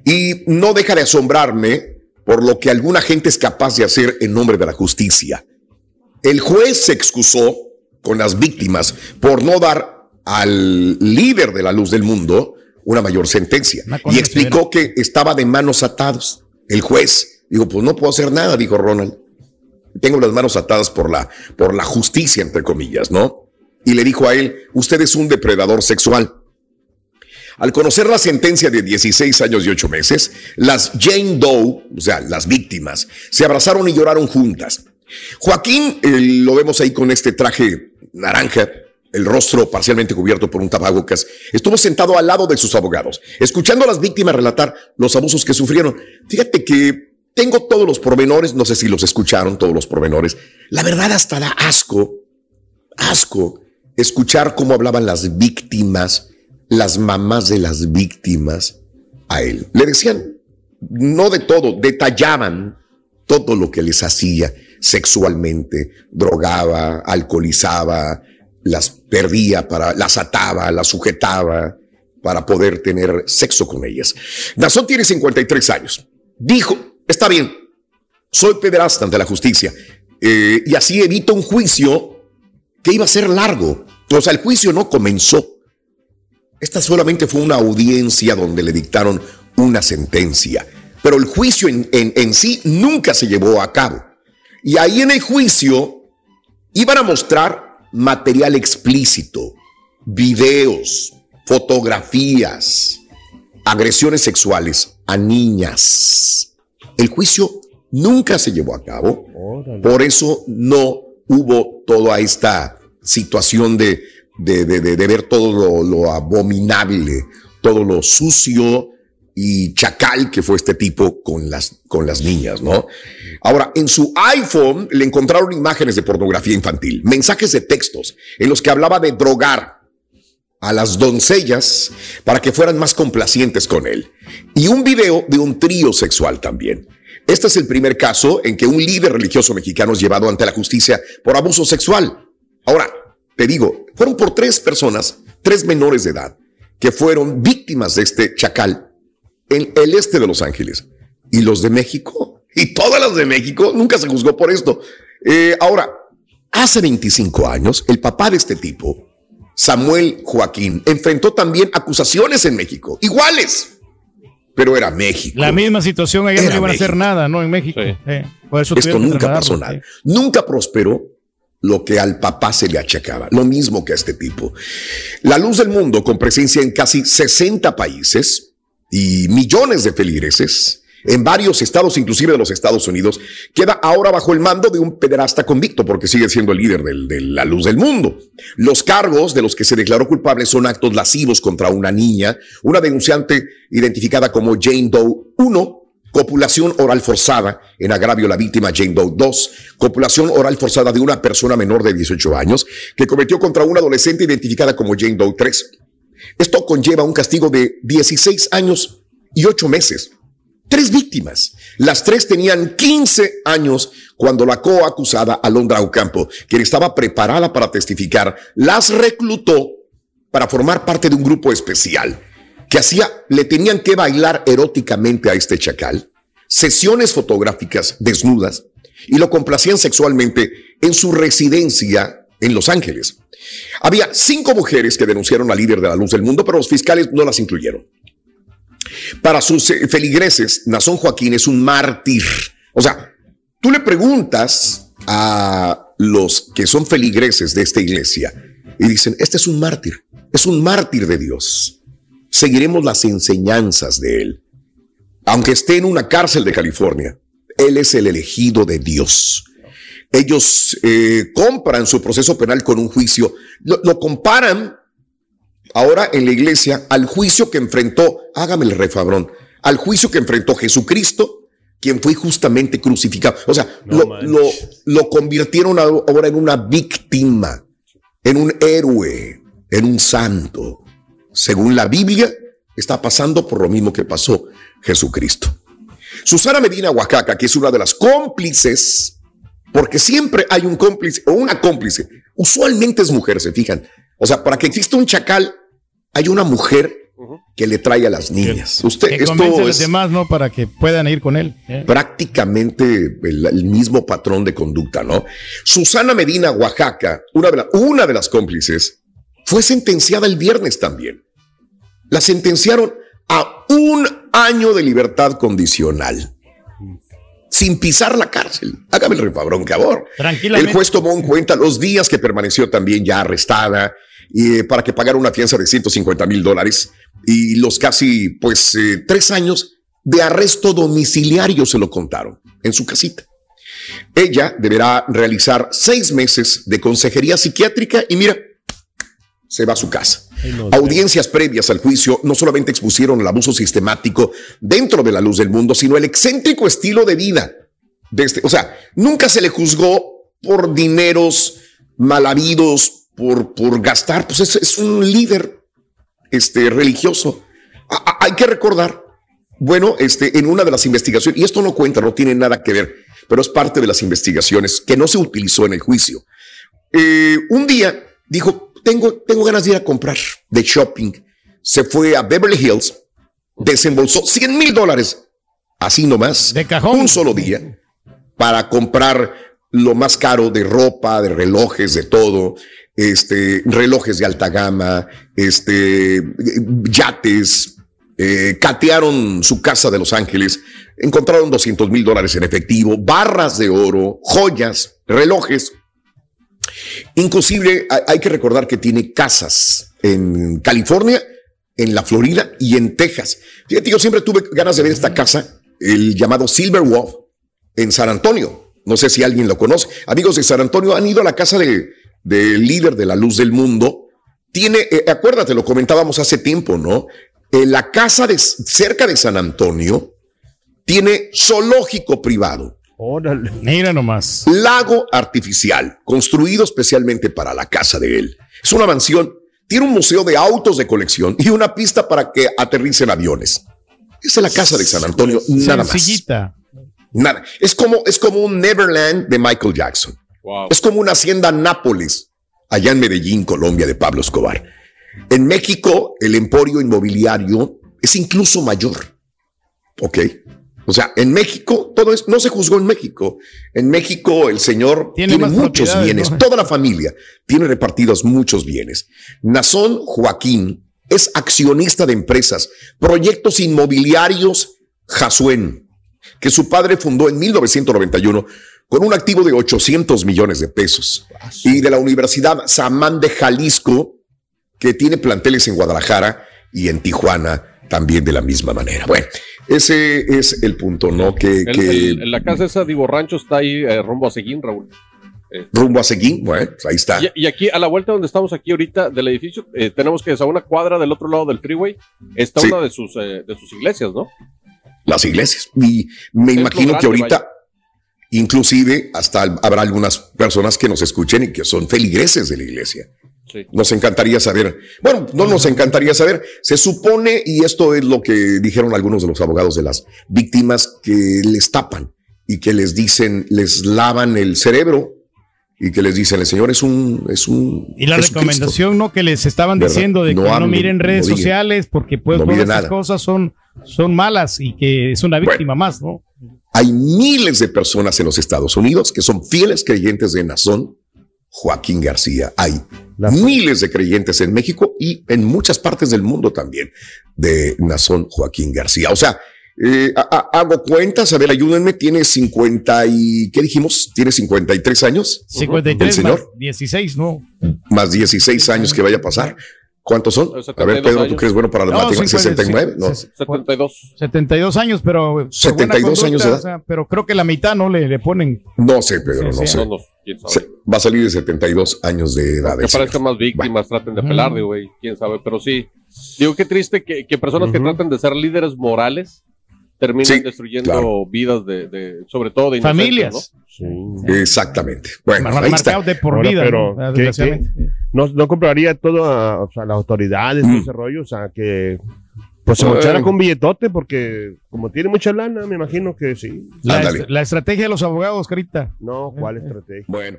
y no deja de asombrarme por lo que alguna gente es capaz de hacer en nombre de la justicia. El juez se excusó con las víctimas por no dar al líder de la luz del mundo una mayor sentencia y explicó que estaba de manos atados. El juez dijo, pues no puedo hacer nada, dijo Ronald. Tengo las manos atadas por la, por la justicia, entre comillas, ¿no? Y le dijo a él, usted es un depredador sexual. Al conocer la sentencia de 16 años y 8 meses, las Jane Doe, o sea, las víctimas, se abrazaron y lloraron juntas. Joaquín, eh, lo vemos ahí con este traje naranja, el rostro parcialmente cubierto por un tapabocas, estuvo sentado al lado de sus abogados, escuchando a las víctimas relatar los abusos que sufrieron. Fíjate que tengo todos los pormenores, no sé si los escucharon, todos los pormenores. La verdad hasta da asco, asco, escuchar cómo hablaban las víctimas las mamás de las víctimas a él. Le decían, no de todo, detallaban todo lo que les hacía sexualmente, drogaba, alcoholizaba, las perdía para, las ataba, las sujetaba para poder tener sexo con ellas. Nazón tiene 53 años. Dijo, está bien, soy pederasta ante la justicia eh, y así evito un juicio que iba a ser largo. O sea, el juicio no comenzó. Esta solamente fue una audiencia donde le dictaron una sentencia, pero el juicio en, en, sí nunca se llevó a cabo. Y ahí en el juicio iban a mostrar material explícito, videos, fotografías, agresiones sexuales a niñas. El juicio nunca se llevó a cabo, por eso no hubo toda esta situación de de, de, ver todo lo, abominable, todo lo sucio y chacal que fue este tipo con las, con las niñas, ¿no? Ahora, en su iPhone le encontraron imágenes de pornografía infantil, mensajes de textos en los que hablaba de drogar a las doncellas para que fueran más complacientes con él. Y un video de un trío sexual también. Este es el primer caso en que un líder religioso mexicano es llevado ante la justicia por abuso sexual. Ahora, te digo, fueron por tres personas, tres menores de edad, que fueron víctimas de este chacal en el este de Los Ángeles. Y los de México, y todas las de México, nunca se juzgó por esto. Eh, ahora, hace 25 años, el papá de este tipo, Samuel Joaquín, enfrentó también acusaciones en México, iguales, pero era México. La misma situación, allá no iban a hacer nada, ¿no? En México. Eh, por eso Esto nunca pasó nada. Nunca prosperó lo que al papá se le achacaba, lo mismo que a este tipo. La luz del mundo, con presencia en casi 60 países y millones de feligreses, en varios estados, inclusive de los Estados Unidos, queda ahora bajo el mando de un pederasta convicto, porque sigue siendo el líder de la luz del mundo. Los cargos de los que se declaró culpable son actos lascivos contra una niña, una denunciante identificada como Jane Doe 1, Copulación oral forzada en agravio a la víctima Jane Doe 2. Copulación oral forzada de una persona menor de 18 años que cometió contra una adolescente identificada como Jane Doe 3. Esto conlleva un castigo de 16 años y 8 meses. Tres víctimas. Las tres tenían 15 años cuando la coacusada Alondra Ocampo, quien estaba preparada para testificar, las reclutó para formar parte de un grupo especial que hacía, le tenían que bailar eróticamente a este chacal, sesiones fotográficas desnudas y lo complacían sexualmente en su residencia en Los Ángeles. Había cinco mujeres que denunciaron al líder de la luz del mundo, pero los fiscales no las incluyeron. Para sus eh, feligreses, Nazón Joaquín es un mártir O sea, tú le preguntas a los que son feligreses de esta iglesia y dicen, este es un mártir, es un mártir de Dios. Seguiremos las enseñanzas de él. Aunque esté en una cárcel de California, él es el elegido de Dios. Ellos eh, compran su proceso penal con un juicio, lo, lo comparan ahora en la iglesia al juicio que enfrentó, hágame el refabrón, al juicio que enfrentó Jesucristo, quien fue justamente crucificado. O sea, lo, lo, lo convirtieron ahora en una víctima, en un héroe, en un santo. Según la Biblia, está pasando por lo mismo que pasó Jesucristo. Susana Medina Oaxaca, que es una de las cómplices, porque siempre hay un cómplice o una cómplice, usualmente es mujer, se fijan. O sea, para que exista un chacal, hay una mujer que le trae a las niñas. Usted, Que convence a esto los es demás, ¿no? Para que puedan ir con él. ¿eh? prácticamente el, el mismo patrón de conducta, ¿no? Susana Medina Oaxaca, una de, la- una de las cómplices, fue sentenciada el viernes también. La sentenciaron a un año de libertad condicional. Sin pisar la cárcel. Hágame el refabrón, cabrón. Tranquilamente. El juez tomó en cuenta los días que permaneció también ya arrestada y, eh, para que pagara una fianza de 150 mil dólares y los casi, pues, eh, tres años de arresto domiciliario se lo contaron en su casita. Ella deberá realizar seis meses de consejería psiquiátrica y mira, se va a su casa. Audiencias previas al juicio no solamente expusieron el abuso sistemático dentro de la luz del mundo, sino el excéntrico estilo de vida. De este, o sea, nunca se le juzgó por dineros mal habidos, por, por gastar. Pues es, es un líder este, religioso. A- a- hay que recordar, bueno, este, en una de las investigaciones, y esto no cuenta, no tiene nada que ver, pero es parte de las investigaciones que no se utilizó en el juicio. Eh, un día dijo, tengo, tengo ganas de ir a comprar de shopping. Se fue a Beverly Hills, desembolsó 100 mil dólares, así nomás, de cajón. un solo día, para comprar lo más caro de ropa, de relojes, de todo, este, relojes de alta gama, este, yates, eh, catearon su casa de Los Ángeles, encontraron 200 mil dólares en efectivo, barras de oro, joyas, relojes. Inclusive hay- que recordar que tiene casas en California, en la Florida y en Texas. Fíjate, yo siempre tuve ganas de ver esta casa, el llamado Silver Wolf, en San Antonio. No sé si alguien lo conoce. Amigos de San Antonio han ido a la casa de- del líder de la luz del mundo. Tiene, eh, acuérdate, lo comentábamos hace tiempo, ¿no? Eh, la casa de cerca de San Antonio tiene zoológico privado. Mira nomás. Lago artificial, construido especialmente para la casa de él. Es una mansión, tiene un museo de autos de colección y una pista para que aterricen aviones. Esa es la casa de San Antonio, nada más. Nada. Es como, es como un Neverland de Michael Jackson. Es como una hacienda Nápoles, allá en Medellín, Colombia, de Pablo Escobar. En México, el emporio inmobiliario es incluso mayor. ¿Ok? O sea, en México, todo es, no se juzgó en México. En México, el señor Tiene muchos bienes, ¿no? toda la familia tiene repartidos muchos bienes. Nazón Joaquín es accionista de empresas, proyectos inmobiliarios Jasuen, que su padre fundó en 1991 con un activo de 800 millones de pesos. Y de la Universidad Samán de Jalisco, que tiene planteles en Guadalajara y en Tijuana también de la misma manera. Bueno, ese es el punto, ¿no? Que, El- que el- en la casa esa Divo Rancho está ahí eh, rumbo a Seguín, Raúl. Eh, rumbo a Seguín, bueno, pues ahí está. y, y aquí, a la vuelta donde estamos aquí ahorita del edificio, eh, tenemos que a una cuadra del otro lado del freeway está Sí. una de sus, eh, de sus iglesias, ¿no? las iglesias. Y me imagino que ahorita, vaya. inclusive, hasta habrá algunas personas que nos escuchen y que son feligreses de la iglesia. Sí. Nos encantaría saber. Bueno, no nos encantaría saber. Se supone, y esto es lo que dijeron algunos de los abogados de las víctimas, que les tapan y que les dicen, les lavan el cerebro y que les dicen, el Señor es un, es un. Y la Jesucristo". recomendación, ¿no? Que les estaban ¿Verdad? diciendo de No que no miren redes no sociales porque pues No todas estas nada. cosas son, son malas y que es una víctima más, ¿no? Hay miles de personas en los Estados Unidos que son fieles creyentes de Nazón Joaquín García. Hay miles de creyentes en México y en muchas partes del mundo también de Nazón Joaquín García. O sea, Eh, ha- ha- hago cuentas, a ver, ayúdenme, tiene 50 y, ¿qué dijimos? Tiene 53 años. El 53 más señor, 16, ¿no? más 16 años que vaya a pasar. ¿Cuántos son? A ver, 72 Pedro, ¿tú años. eres bueno para las No, matemáticas? 50, 69, ¿no? 72. 72 años, pero. por buena 72 años de edad. o sea, pero creo que la mitad no le, le ponen. No sé, Pedro, Sí, no sí. sé. No, no, quién sabe. Se- va a salir de 72 años de edad. Que parezcan más víctimas, traten de apelar, digo, güey, quién sabe, pero sí. Digo, qué triste que, que personas que tratan de ser líderes morales terminan Sí, destruyendo claro. vidas de, de- sobre todo de Familias. ¿no? Exactamente. Bueno, Mar- ahí está. marcado de por Ahora, vida. pero ¿no? ¿qué- Desgraciadamente. qué? No, no compraría todo a o sea, las autoridades, Mm. todo ese rollo, o sea, que pues se Eh. mochara con billetote, porque como tiene mucha lana, me imagino que sí. La, est- la estrategia de los abogados, Carita. No, ¿cuál estrategia? Bueno.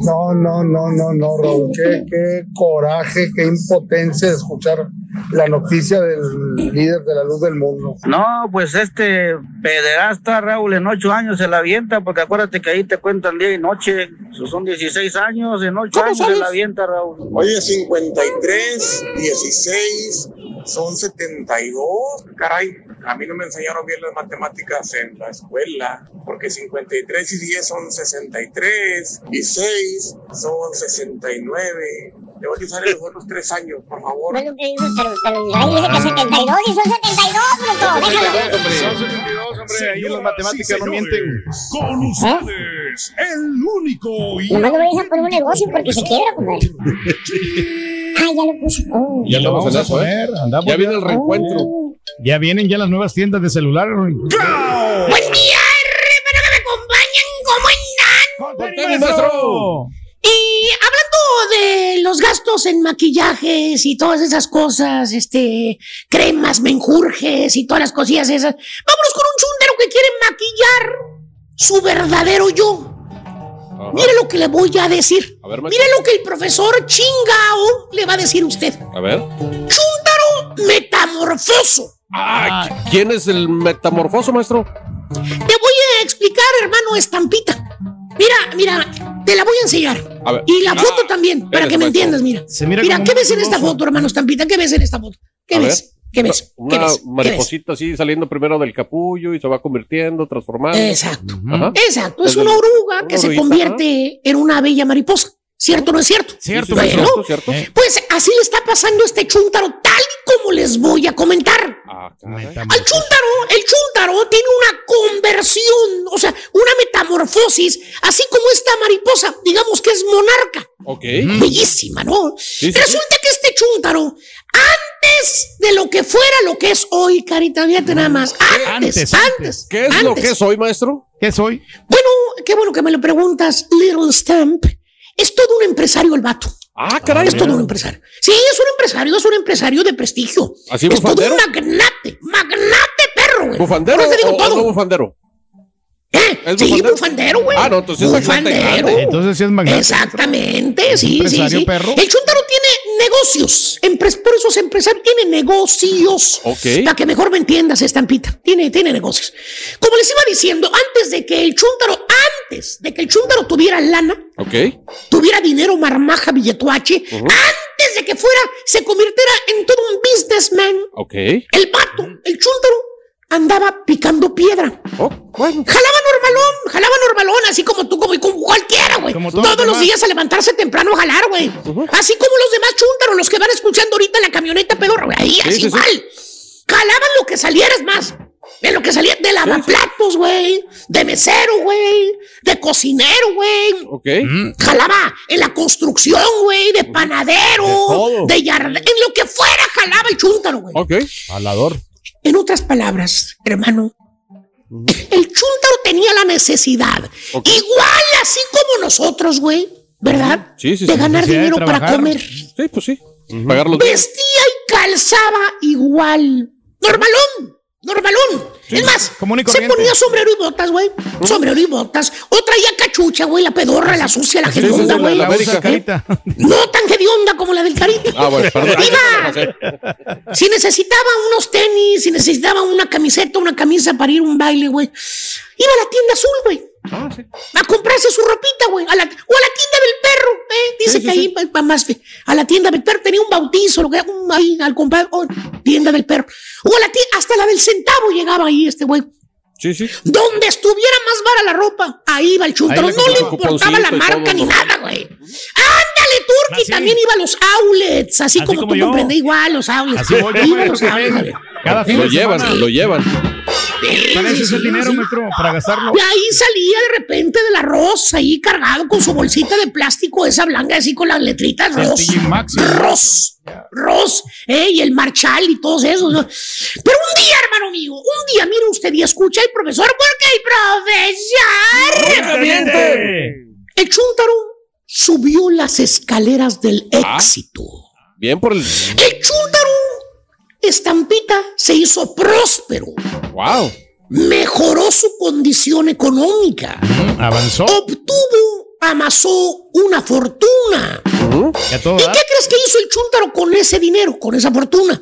No, no, no, no, no, Raúl. Qué, qué coraje, qué impotencia de escuchar la noticia del líder de la luz del mundo. No, pues este pederasta Raúl en ocho años se la avienta, porque acuérdate que ahí te cuentan día y noche. Esos son 16 años, en ocho años se la avienta Raúl. Oye, 53, 16, son 72. Caray, a mí no me enseñaron bien las matemáticas en la escuela, porque 53 y 10 son 63, y 6 son 69. Debo que usar los otros tres años, por favor. Bueno, que dice, pero, pero Israel dice que 72 y son 72, bruto. Déjalo. Son 72, hombre. Ahí las matemáticas no mienten. Con ustedes, el único y Nomás no vayas a poner un negocio porque se quiebra, compadre. Ah, ya lo puse. Oh. Ya lo vamos a eso, ¿eh? poner. Andamos Ya viene el reencuentro. Ya vienen ya las nuevas tiendas de celular. ¡Buen día, maestro! Y hablando de los gastos en maquillajes y todas esas cosas, este, cremas, menjurjes y todas las cosillas esas, vámonos con un chúndero que quiere maquillar su verdadero yo. Mire lo que le voy a decir. A ver, Mire lo que el profesor Chingao le va a decir a usted. A ver. Chúndaro metamorfoso. Ah, ¿Quién es el metamorfoso, maestro? Te voy a explicar, hermano Estampita. Mira, mira, te la voy a enseñar. A ver. Y la foto también, para que me entiendas, mira. Se mira mira, ¿qué ves en esta foto, hermano Estampita? ¿Qué ves en esta foto? ¿Qué A ver. ves? ¿Qué ves? ¿Qué Una ves? ¿Qué ves? mariposita así saliendo primero del capullo y se va convirtiendo, transformando. Exacto. Ajá. Exacto, es una oruga una que se convierte en una bella mariposa. ¿Cierto o no es cierto? Cierto, Bueno, cierto, cierto. Pues así le está pasando a este chúntaro, tal y como les voy a comentar. Ah, Al chúntaro, el chúntaro tiene una conversión, o sea, una metamorfosis, así como esta mariposa, digamos que es monarca. Ok. Bellísima, ¿no? sí, Resulta que este chúntaro, antes de lo que fuera lo que es hoy, carita, fíjate nada más. Antes, antes. ¿Qué es lo que es hoy, maestro? ¿Qué soy? Bueno, qué bueno que me lo preguntas, Little Stamp. Es todo un empresario el vato. Ah, caray. Es todo un empresario. Sí, es un empresario, es un empresario de prestigio. ¿Así es todo un bufandero? magnate, magnate perro, güey. ¿Bufandero digo o, o todo. no bufandero? ¿Es Sí, bufandero? bufandero, güey. Ah, no, entonces es Bufandero. Entonces sí es magnate. Exactamente, sí, sí, Empresario sí. perro. El chuntaro tiene negocios. Empres- por eso es empresario, tiene negocios. Ok. Para que mejor me entiendas, estampita. Tiene, tiene negocios. Como les iba diciendo, antes de que el chuntaro, antes de que el chuntaro tuviera lana, tuviera dinero, marmaja, billetuache, antes de que fuera, se convirtiera en todo un businessman, Ok. el vato, el chúntaro, andaba picando piedra. Oh, bueno. Jalaba así como tú, como, como cualquiera, güey. Como todos Todos los demás. días a levantarse temprano a jalar, güey. Así como los demás chúntaros, los que van escuchando ahorita en la camioneta pedorra, güey. Ahí, Sí, así sí, sí. igual. Jalaban lo que saliera, es más. De lo que salía de lavaplatos, güey. De mesero, güey. De cocinero, güey. Ok. Jalaba en la construcción, güey, de panadero, todo. de jardín, en lo que fuera jalaba el chúntaro, güey. Ok. Alador. En otras palabras, hermano, el chúntaro tenía la necesidad, igual así como nosotros, güey, ¿verdad? Sí, sí, de sí. ganar de dinero para comer. Sí, pues sí. Pagar los bienes. Vestía y calzaba igual. Normalón, normalón. es más, se ponía sombrero y botas, güey. Sombrero y botas. O traía cachucha, güey, la pedorra, la sucia, la Sí, sí, sí, hedionda, güey. carita. No tan hedionda como la del Caribe. Ah, bueno, perdón. Iba. Si necesitaba unos tenis, si necesitaba una camiseta, una camisa para ir a un baile, güey. Iba a la tienda azul, güey. A comprarse su ropita, güey. A la- o a la tienda del perro. ¿eh? Dice que ahí va- más. A la tienda del perro tenía un bautizo, lo que era un- ahí al comprar. oh, tienda del perro. O a la tienda, hasta la del centavo llegaba ahí este güey. Sí, sí. Donde estuviera más vara la ropa, ahí iba el le No le importaba la marca todo, ni nada, güey. Ándale, Turki, Así. también iba a los outlets, así, Así como, como tú yo. comprendes igual, los outlets. Así voy yo, los outlets. Cada fin Lo llevan, lo llevan. ¿Cuál es ese Sí, dinero, sí. maestro, para gastarlo? Y ahí salía de repente del arroz, ahí cargado con su bolsita de plástico, esa blanca, así con las letritas Máximo. Ross. Ross, eh, y el Marshall y todos esos. Pero un día, hermano mío, un día, mire usted y escucha el profesor, porque el profesor. El chúntaro subió las escaleras del Ah. éxito. Bien por el. El chúntaro, estampita, se hizo próspero. Wow. Mejoró su condición económica. Avanzó. Obtuvo, amasó una fortuna. Ya todo ¿Y qué crees que hizo el chúntaro con ese dinero, con esa fortuna?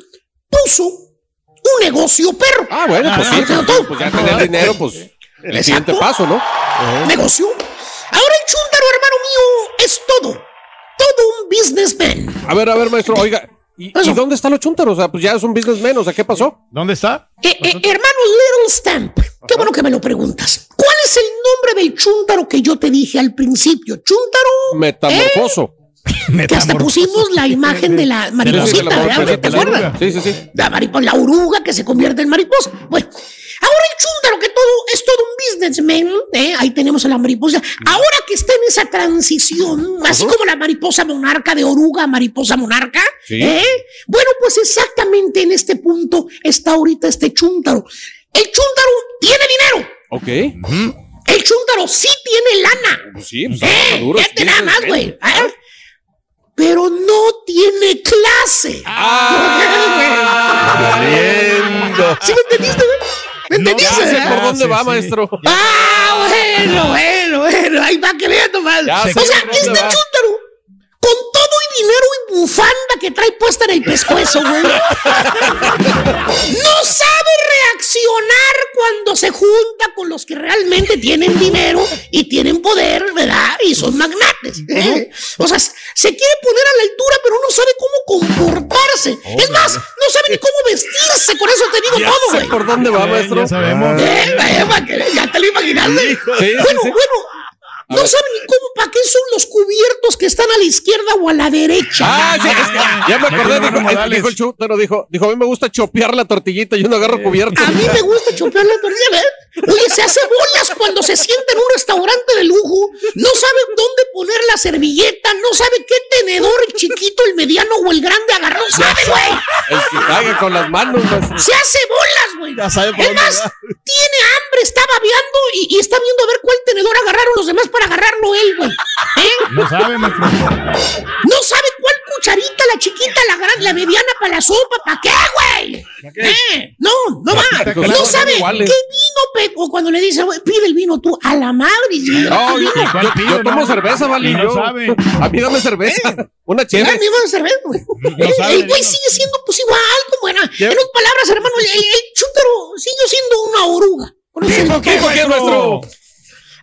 Puso un negocio perro. Ah, bueno, pues Ah, sí. pero Pues, todo. pues ya tener dinero, pues. El Exacto. siguiente paso, ¿no? Negocio. Ahora el chúntaro, hermano mío, es todo. Todo un businessman. A ver, a ver, maestro, oiga. ¿Y, y dónde están los chúntaros? O sea, pues ya es un businessman, o sea, ¿qué pasó? ¿Dónde está? Eh, eh, hermano Little Stamp, qué bueno que me lo preguntas. ¿Cuál es el nombre del chúntaro que yo te dije al principio? Chúntaro Metamorfoso. que hasta pusimos la imagen de la mariposita, ¿verdad? ¿te acuerdas? Sí, sí, sí. La mariposa, la oruga que se convierte en mariposa. Bueno, ahora el chúntaro que todo es todo un businessman, ¿eh? ahí tenemos a la mariposa. Ahora que está en esa transición, así como la mariposa monarca de oruga mariposa monarca, Sí. ¿eh? bueno, pues exactamente en este punto está ahorita este chúntaro. El chúntaro tiene dinero. Ok. El chúntaro sí tiene lana. Pues sí, pues Eh, duro. sí, nada más, güey. ¿eh? Pero no tiene clase. ¿Sí me entendiste, güey? ¿Me entendiste? Ya sé por dónde va, maestro. Ah, bueno, bueno, bueno. Ahí va que vean nomás. O sea, este va. Con todo y dinero y bufanda que trae puesta en el pescuezo, güey. No sabe reaccionar cuando se junta con los que realmente tienen dinero y tienen poder, ¿verdad? Y son magnates. ¿eh? O sea, se quiere poner a la altura, pero no sabe cómo comportarse. Es más, no sabe ni cómo vestirse. Con eso te digo Ya todo, sé güey. por dónde va, maestro. Ya sabemos. Eh, ya te lo imaginaste. Sí, sí, bueno, sí. bueno. No ver. saben ni cómo, para qué son los cubiertos que están a la izquierda o a la derecha. Ah, sí, es que ya me acordé, No, dijo, no, no, eh, dijo el chúntaro, dijo, dijo, a mí me gusta chopear la tortillita y uno agarro cubierto. A mí me gusta chopear la tortilla, ¿ves? Oye, se hace bolas cuando se sienta en un restaurante de lujo. No sabe dónde poner la servilleta, no sabe qué tenedor el chiquito, el mediano o el grande agarrar. No sabe, güey. El que caiga con las manos, maestro. Se hace bolas, güey. Ya sabe por Es dónde más, va. tiene hambre, está babeando y, y está viendo a ver cuál tenedor agarraron los demás para agarrarlo él, güey. ¿Eh? No sabe, maestro. No sabe cuál cucharita, la chiquita, la gran, la mediana para la sopa. ¿Para qué, güey? ¿Eh? No, no va. Las No sabe iguales. qué vino, o cuando le dice, güey, pide el vino tú, a la madre. sí, No, yo, vino. yo- yo tomo cerveza, Vali. Y no sabe. A mí dame cerveza. Una Ah, chévere. me iban a cerveza, güey. No El- güey sigue siendo pues igual como era. En otras palabras, hermano, el, el, el chúntaro sigue siendo una oruga. Por eso ¿Tipo el- qué, qué, maestro?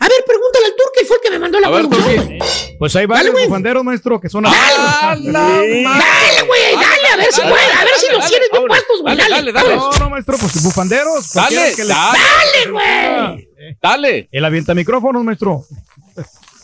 A ver, pregúntale al turque, fue el que me mandó la A producción. Pues hay varios bufanderos, maestro, que son así. ¡Ah, la madre! Dale, güey, dale, a ver si Dale, puede, a ver si los tienes bien dale, puestos, güey. dale, Dale. No, no, maestro, pues bufanderos. Dale, dale. Dale, güey. Dale. El avienta micrófonos, maestro.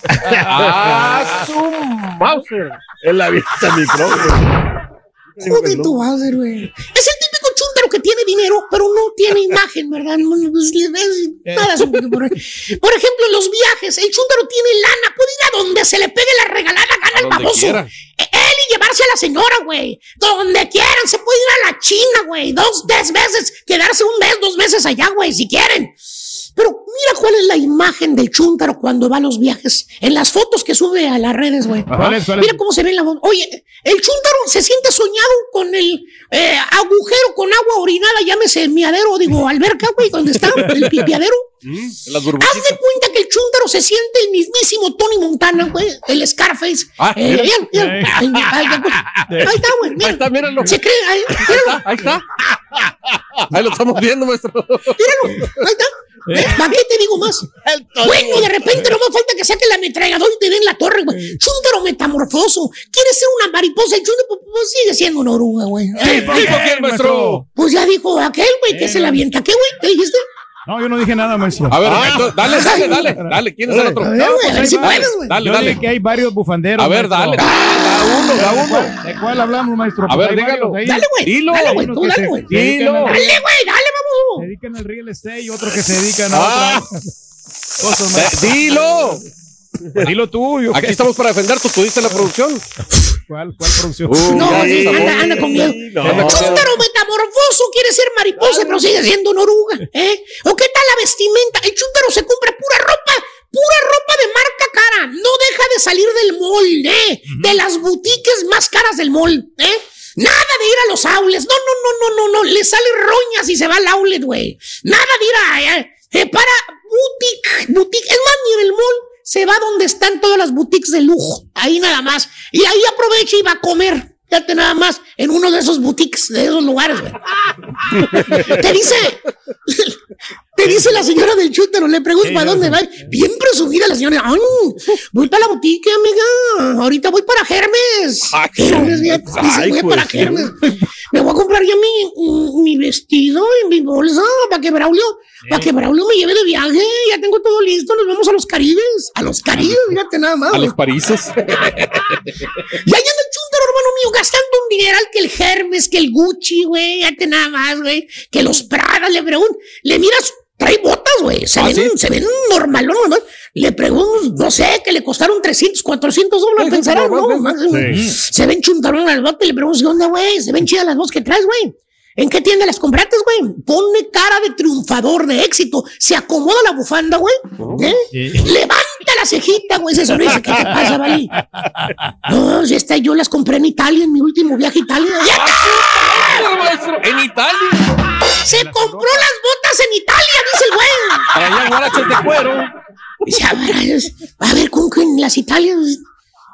¡Ah, su Mauser! Él avienta micrófono. Joder, tu madre, güey. Es el chúntaro que tiene dinero, pero no tiene imagen, ¿verdad? Pues, poquito por ejemplo, en los viajes, el chúntaro tiene lana, puede ir a donde se le pegue la regalada gana el baboso. quiera. Eh, Él y llevarse a la señora, güey. Donde quieran, se puede ir a la China, güey. Dos, tres veces, quedarse un mes, dos meses allá, güey, si quieren. Pero mira cuál es la imagen del chúntaro cuando va a los viajes. En las fotos que sube a las redes, güey. Mira cómo se ve en la foto. Oye, el chúntaro se siente soñado con el eh, agujero con agua orinada, llámese miadero, digo, alberca, güey, donde está el pipiadero. Mm, Las Haz de cuenta que el chúntaro se siente el mismísimo Tony Montana, güey, el Scarface. Ah, Eh, mira. mira, mira. Ay, ay, ay, ahí está, güey. mira. Ahí está, míralo. Se cree, ahí, míralo, Ahí está. Ahí lo estamos viendo, maestro. míralo, ahí está. ¿Para qué te digo más? Bueno, de repente no me falta que saque la ametralladora y te den la torre, güey. Chúntaro metamorfoso. ¿Quieres ser una mariposa? El chúntaro pues, pues, sigue siendo una oruga, güey. Eh, ¿Tipo quién, maestro? Pues ya dijo aquel, güey, que se la avienta. ¿Qué, güey? ¿Qué dijiste? No, yo no dije nada, maestro. A ver, entonces, dale, dale, dale. Dale, ¿quién es el otro? Ver, si puedes, güey. Dale, Yo dale. dije que hay varios bufanderos. A ver, dale. Da uno, da uno. ¿De cuál hablamos, maestro? A Pues ver, dígalo. ahí. Dale, güey. Dilo. Dale, güey. Tú dale, se- se Dilo. al- Dale, güey. Dale, Se vamos. dedican al real estate y otros que se dedican a Ah. otras cosas más. Dilo. Pues dilo tú. yo Aquí estamos para defender. Tú tuviste la producción. ¿Cuál, cuál producción? Uh, No, sí, anda, anda con miedo. No. Metamorfoso quiere ser mariposa, pero sigue siendo una oruga, ¿eh? ¿O qué tal la vestimenta? El chúntaro se compra pura ropa, pura ropa de marca cara. No deja de salir del mall, ¿eh? De las boutiques más caras del mall, ¿eh? Nada de ir a los outlets. No, no, no, no, no, no. Le sale roñas y se va al outlet, güey. Nada de ir a... eh, eh, para boutique, boutique. Es más, ni en el mall. Se va donde están todas las boutiques de lujo. Ahí nada más. Y ahí aprovecha y va a comer. Fíjate nada más. En uno de esos boutiques, de esos lugares. Te dice... Te dice la señora del chútero, le pregunto para dónde va. Bien presumida la señora. Ay, voy para la boutique, amiga. Ahorita voy para Hermes. Hermes, fíjate, dice, Ay, voy pues, para sí. Hermes. Me voy a comprar ya mi, mi vestido y mi bolsa para que Braulio, para que Braulio me lleve de viaje. Ya tengo todo listo. Nos vamos a los Caribes. A los Caribes, fíjate nada más. A los Parises. Y ahí anda el hermano mío, gastando un dineral que el Hermes, que el Gucci, güey, ya te nada más, güey, que los Prada, le pregunto, le miras, trae botas, güey, se, ¿Ah, ¿Ah, ven, se ven normalón, normal. Le pregunto, no sé, que le costaron 300, 400 dólares, pensarán, ¿no? Se ven chuntarón las botas y le pregunto, ¿qué onda, güey? Se ven chidas las botas que traes, güey. ¿En qué tienda las compraste, güey? Pone cara de triunfador, de éxito. Se acomoda la bufanda, güey. ¿Eh? Levanta la cejita, güey. Se sonríe. ¿Qué te pasa, Vali? No, si esta yo las compré en Italia, en mi último viaje a Italia. ¡Ya maestro! ¡En Italia! Se compró las botas en Italia, dice el güey. Traían guarachas de cuero. Dice, a ver, a ver, ¿con qué en las Italias?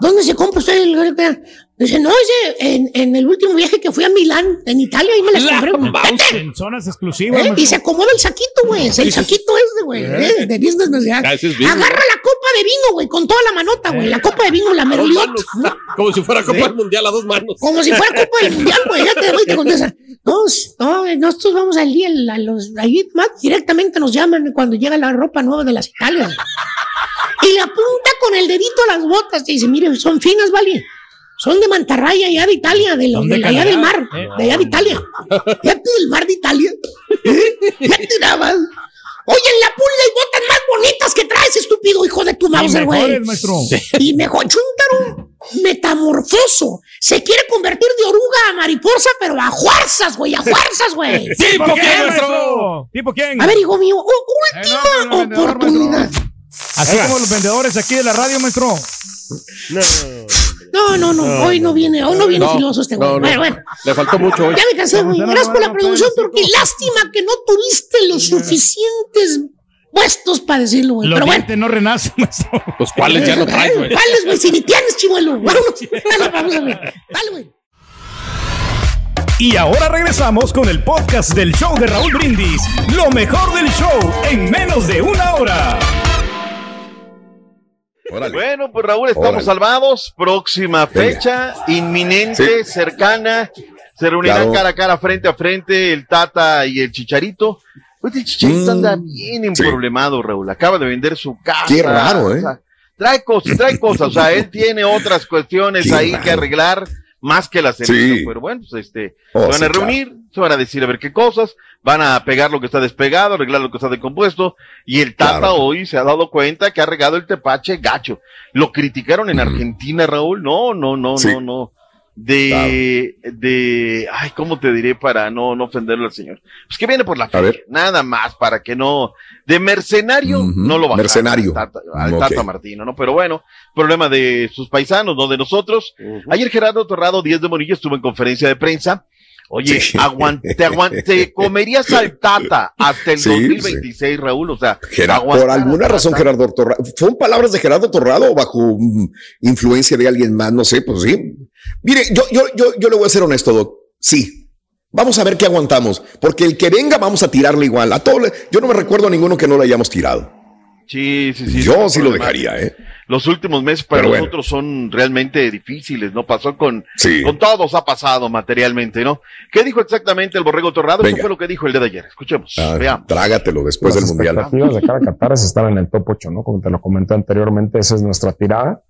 ¿Dónde se compra usted? el- Dice, no, dice, en, en el último viaje que fui a Milán, en Italia, ahí me las La compré. Vete. En zonas exclusivas. ¿Eh? Y se acomoda el saquito, güey. Es el saquito este, güey. ¿eh? De business. Ah, es business. Agarra la de vino, güey, con toda la manota, güey. La copa de vino, la A dos meroliot. manos. Como si fuera Copa del Mundial a dos manos. Como si fuera Copa del Mundial, güey. Ya te voy te contesta. No, no, nosotros vamos al día, a los, ahí más directamente nos llaman cuando llega la ropa nueva de las Italias. Y le apunta con el dedito a las botas. Te dice, mire, son finas, ¿vale? Son de mantarraya, allá de Italia, de, los, de de allá del mar, Eh. de allá de Italia. Fíjate del mar de Italia. Ya te dabas. Oye, en la pulga hay botas más bonitas que traes, estúpido hijo de tu Y Mauser, güey. Y mejor, chúntaro, metamorfoso. Se quiere convertir de oruga a mariposa, pero a fuerzas, güey, a fuerzas, güey. ¿Tipo ¿Tipo quién, maestro? ¿Tipo quién? A ver, hijo mío, Eh, última no, no, oportunidad. Así como los vendedores aquí de la radio, maestro. No, No, no, no, hoy no viene, hoy no viene No, filoso este güey. no, no. Bueno, bueno. Le faltó mucho hoy. Ya me cansé, güey. Gracias por la producción, porque lástima que no tuviste los suficientes puestos para decirlo, güey. Los Pero bueno. no renacen, maestro. Los cuales ya no traes, güey. ¿Cuáles, güey? Si ni tienes, chimuelo. Vámonos. Dale, vamos a ver. Dale, güey. Y ahora regresamos con el podcast del show de Raúl Brindis. Lo mejor del show en menos de una hora. Bueno, pues Raúl, estamos Órale. salvados. Próxima fecha, inminente, cercana. Se reunirán Claro. cara a cara, frente a frente, el Tata y el Chicharito. Pues el Chicharito Mm, anda bien emproblemado, Raúl. Acaba de vender su casa. Qué raro, ¿eh? O sea, trae cosas, trae cosas. O sea, él tiene otras cuestiones Qué ahí raro. que arreglar, más que la selección. Sí. Pero bueno, pues este, Oh, se van sí, a claro. Se van a decir a ver qué cosas, van a pegar lo que está despegado, arreglar lo que está decompuesto. Y el Tata Claro. hoy se ha dado cuenta que ha regado el tepache gacho. Lo criticaron en Argentina, Raúl. No, no, no, Sí. no, no. De, de, ay, ¿cómo te diré para no, no ofenderlo al señor? Pues que viene por la fe, nada más, para que no, de mercenario, no lo bajaron mercenario. al Tata, al Ok. Tata Martino, ¿no? Pero bueno, problema de sus paisanos, no de nosotros. Ayer Gerardo Torrado, 10 de Monilla, estuvo en conferencia de prensa. Oye, Sí. aguante, te aguante, te comerías al Tata hasta el Sí, 2026, Raúl, o sea, Gerard- por alguna al razón. Gerardo Torrado. ¿Fueron palabras de Gerardo Torrado o bajo influencia de alguien más? No sé, pues sí. Mire, yo, yo, yo, yo le voy a ser honesto, Doc. Sí. Vamos a ver qué aguantamos. Porque el que venga, vamos a tirarle igual. A todo, le- yo no me recuerdo a ninguno que no le hayamos tirado. Sí, sí, sí. yo sí lo dejaría, ¿eh? Los últimos meses para Pero bueno. nosotros son realmente difíciles, ¿no? Pasó con, Sí. con todos, ha pasado materialmente, ¿no? ¿Qué dijo exactamente el Borrego Torrado? Eso Venga. fue lo que dijo el día de ayer. Escuchemos, Ah, veamos. trágatelo después Las del mundial. expectativas de cada Qatar es estar en el top 8, ¿no? Como te lo comenté anteriormente, esa es nuestra tirada.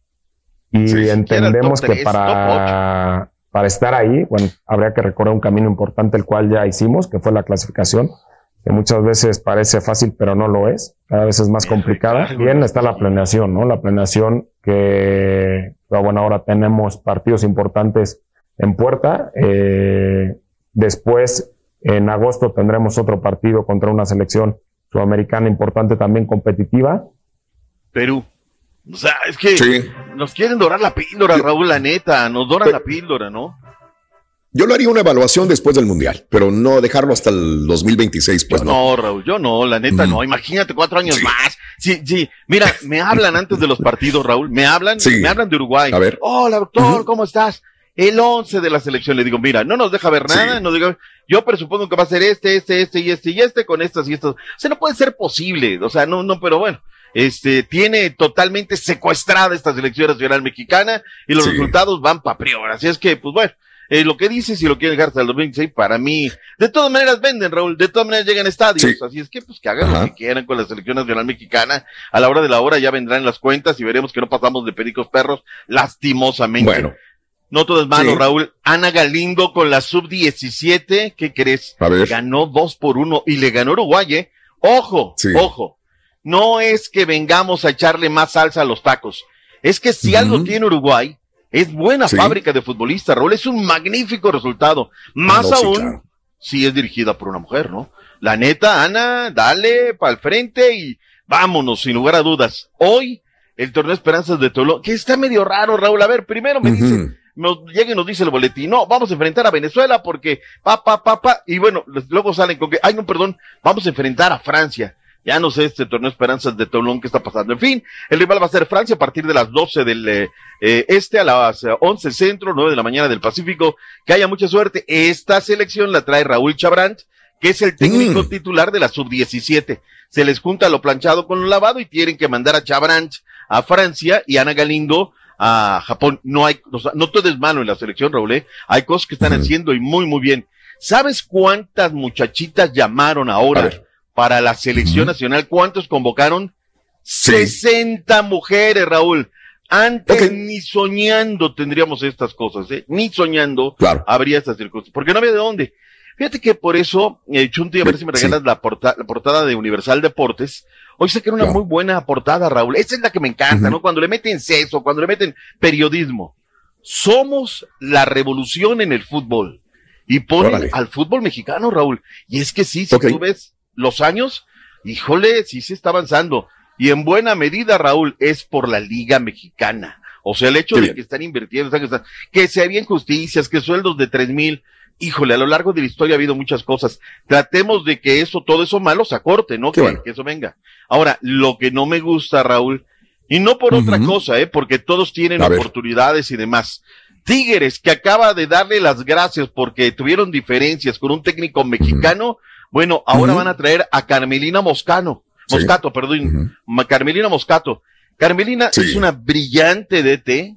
Y Sí, entendemos que para, para estar ahí, bueno, habría que recorrer un camino importante, el cual ya hicimos, que fue la clasificación, que muchas veces parece fácil, pero no lo es. Cada vez es más complicada. Bien está la planeación, ¿no? La planeación que, pero bueno, ahora tenemos partidos importantes en puerta. Eh, después, en agosto, tendremos otro partido contra una selección sudamericana importante también competitiva. Perú. O sea, es que Sí. nos quieren dorar la píldora, Raúl, la neta. Nos doran la píldora, ¿no? Yo lo haría una evaluación después del mundial, pero no dejarlo hasta el 2026, pues no. No, Raúl, yo no, la neta Mm. no. Imagínate cuatro años más. Sí, sí. Mira, me hablan antes de los partidos, Raúl. Me hablan, Sí. me hablan de Uruguay. A ver. Hola, doctor. ¿cómo estás? El 11 de la selección. Le digo, mira, no nos deja ver nada. No digo, yo presupongo que va a ser este, este, este y este y este con estas y estas. O sea, no puede ser posible. O sea, no, no, pero bueno. Este, tiene totalmente secuestrada esta selección nacional mexicana y los Sí. resultados van para prior. Así es que, pues bueno, eh, lo que dices, si lo quieren dejar hasta el 2026, para mí, de todas maneras venden, Raúl, de todas maneras llegan a estadios, Sí. así es que pues que hagan lo que quieran con la selección nacional mexicana, a la hora de la hora ya vendrán las cuentas y veremos que no pasamos de pericos perros, lastimosamente. Bueno, No todo es malo, Sí. Raúl. Ana Galindo con la sub-17, ¿qué crees? A ver. Ganó dos por uno y le ganó Uruguay, ¿eh? Ojo, Sí. ojo. No es que vengamos a echarle más salsa a los tacos. Es que si algo tiene Uruguay, es buena Sí. fábrica de futbolistas, Raúl. Es un magnífico resultado. Más No, sí, aún, claro. si es dirigida por una mujer, ¿no? La neta, Ana, dale para el frente y vámonos, sin lugar a dudas. Hoy, el torneo Esperanzas de Tolo, que está medio raro, Raúl. A ver, primero me dice, nos llega y nos dice el boletín, no, vamos a enfrentar a Venezuela porque pa, pa, pa, pa, y bueno, luego salen con que, ay, no, perdón, vamos a enfrentar a Francia. Ya no sé este torneo Esperanzas de Toulon qué está pasando. En fin, el rival va a ser Francia a partir de las 12 del eh, eh, este a las eh, 11 centro, 9 de la mañana del Pacífico. Que haya mucha suerte. Esta selección la trae Raúl Chabrant, que es el técnico Mm. titular de la sub-17. Se les junta lo planchado con lo lavado y tienen que mandar a Chabrant a Francia y Ana Galindo a Japón. No hay, o sea, no todo es malo en la selección, Raúl. ¿eh? Hay cosas que están haciendo y muy, muy bien. ¿Sabes cuántas muchachitas llamaron ahora. Para la selección nacional? ¿Cuántos convocaron? Sí. 60 mujeres, Raúl. Antes ni soñando tendríamos estas cosas, ¿eh? Ni soñando Claro. habría estas circunstancias. Porque no había de dónde. Fíjate que por eso, eh, Chunti, a ver si me Sí. regalas la, porta- la portada de Universal Deportes. Hoy saqué una Claro. muy buena portada, Raúl. Esa es la que me encanta. ¿no? Cuando le meten seso, cuando le meten periodismo. Somos la revolución en el fútbol. Y ponen Órale. al fútbol mexicano, Raúl. Y es que sí, si tú ves los años, híjole, sí se está avanzando. Y en buena medida, Raúl, es por la Liga Mexicana. O sea, el hecho de bien. que están invirtiendo, que, están- que se había injusticias, que sueldos de tres mil, híjole, a lo largo de la historia ha habido muchas cosas. Tratemos de que eso, todo eso malo se acorte, ¿no? Que, bueno. que eso venga. Ahora, lo que no me gusta, Raúl, y no por otra cosa, ¿eh? Porque todos tienen A ver. oportunidades y demás. Tigres, que acaba de darle las gracias porque tuvieron diferencias con un técnico mexicano, bueno, ahora van a traer a Carmelina Moscano, Sí. Moscato, perdón, Carmelina Moscato. Carmelina Sí. es una brillante DT,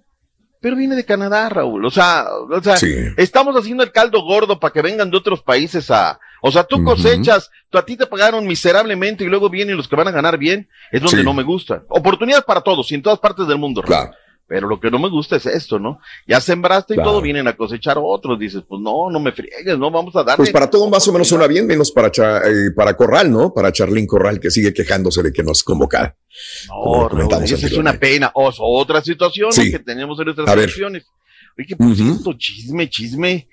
pero viene de Canadá, Raúl. O sea, o sea, Sí. estamos haciendo el caldo gordo para que vengan de otros países a, o sea, tú cosechas, tú a ti te pagaron miserablemente y luego vienen los que van a ganar bien, es donde no me gusta. Oportunidades para todos y en todas partes del mundo, Raúl. Claro. Pero lo que no me gusta es esto, ¿no? Ya sembraste y Claro. todo, vienen a cosechar otros. Dices, pues no, no me friegues, no, vamos a darle. Pues para todo más o menos suena bien, menos para, Cha- eh, para Corral, ¿no? Para Charlín Corral, que sigue quejándose de que nos convoca. como No, esa es una pena. O otra situación ¿no? Sí. que tenemos en nuestras elecciones. Oye, ¿qué por Ujú. cierto? Chisme, chisme.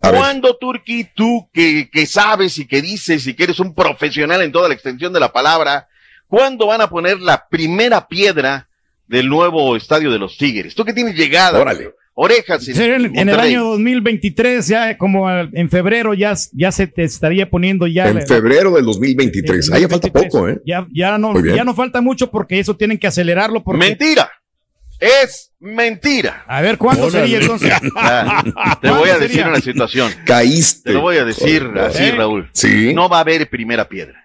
A ver. ¿Cuándo, Turki, tú que, que sabes y que dices y que eres un profesional en toda la extensión de la palabra, ¿cuándo van a poner la primera piedra del nuevo estadio de los Tigres? Tú que tienes llegada, Órale. orejas en, en, en el año 2023, ya como en febrero, ya, ya se te estaría poniendo ya. En febrero del 2023. el Ahí falta 2023. poco, ¿eh? Ya, ya, no, ya no falta mucho porque eso tienen que acelerarlo. Porque, Mentira. Es mentira. A ver, ¿cuándo Órale. sería entonces? Ah, te ¿Cuándo voy a decir sería? una situación. Caíste. Te lo voy a decir Joder. así, ¿Eh? Raúl. Sí. No va a haber primera piedra.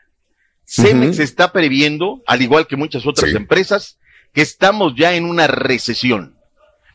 Cemex está previendo, al igual que muchas otras Sí. empresas, que estamos ya en una recesión.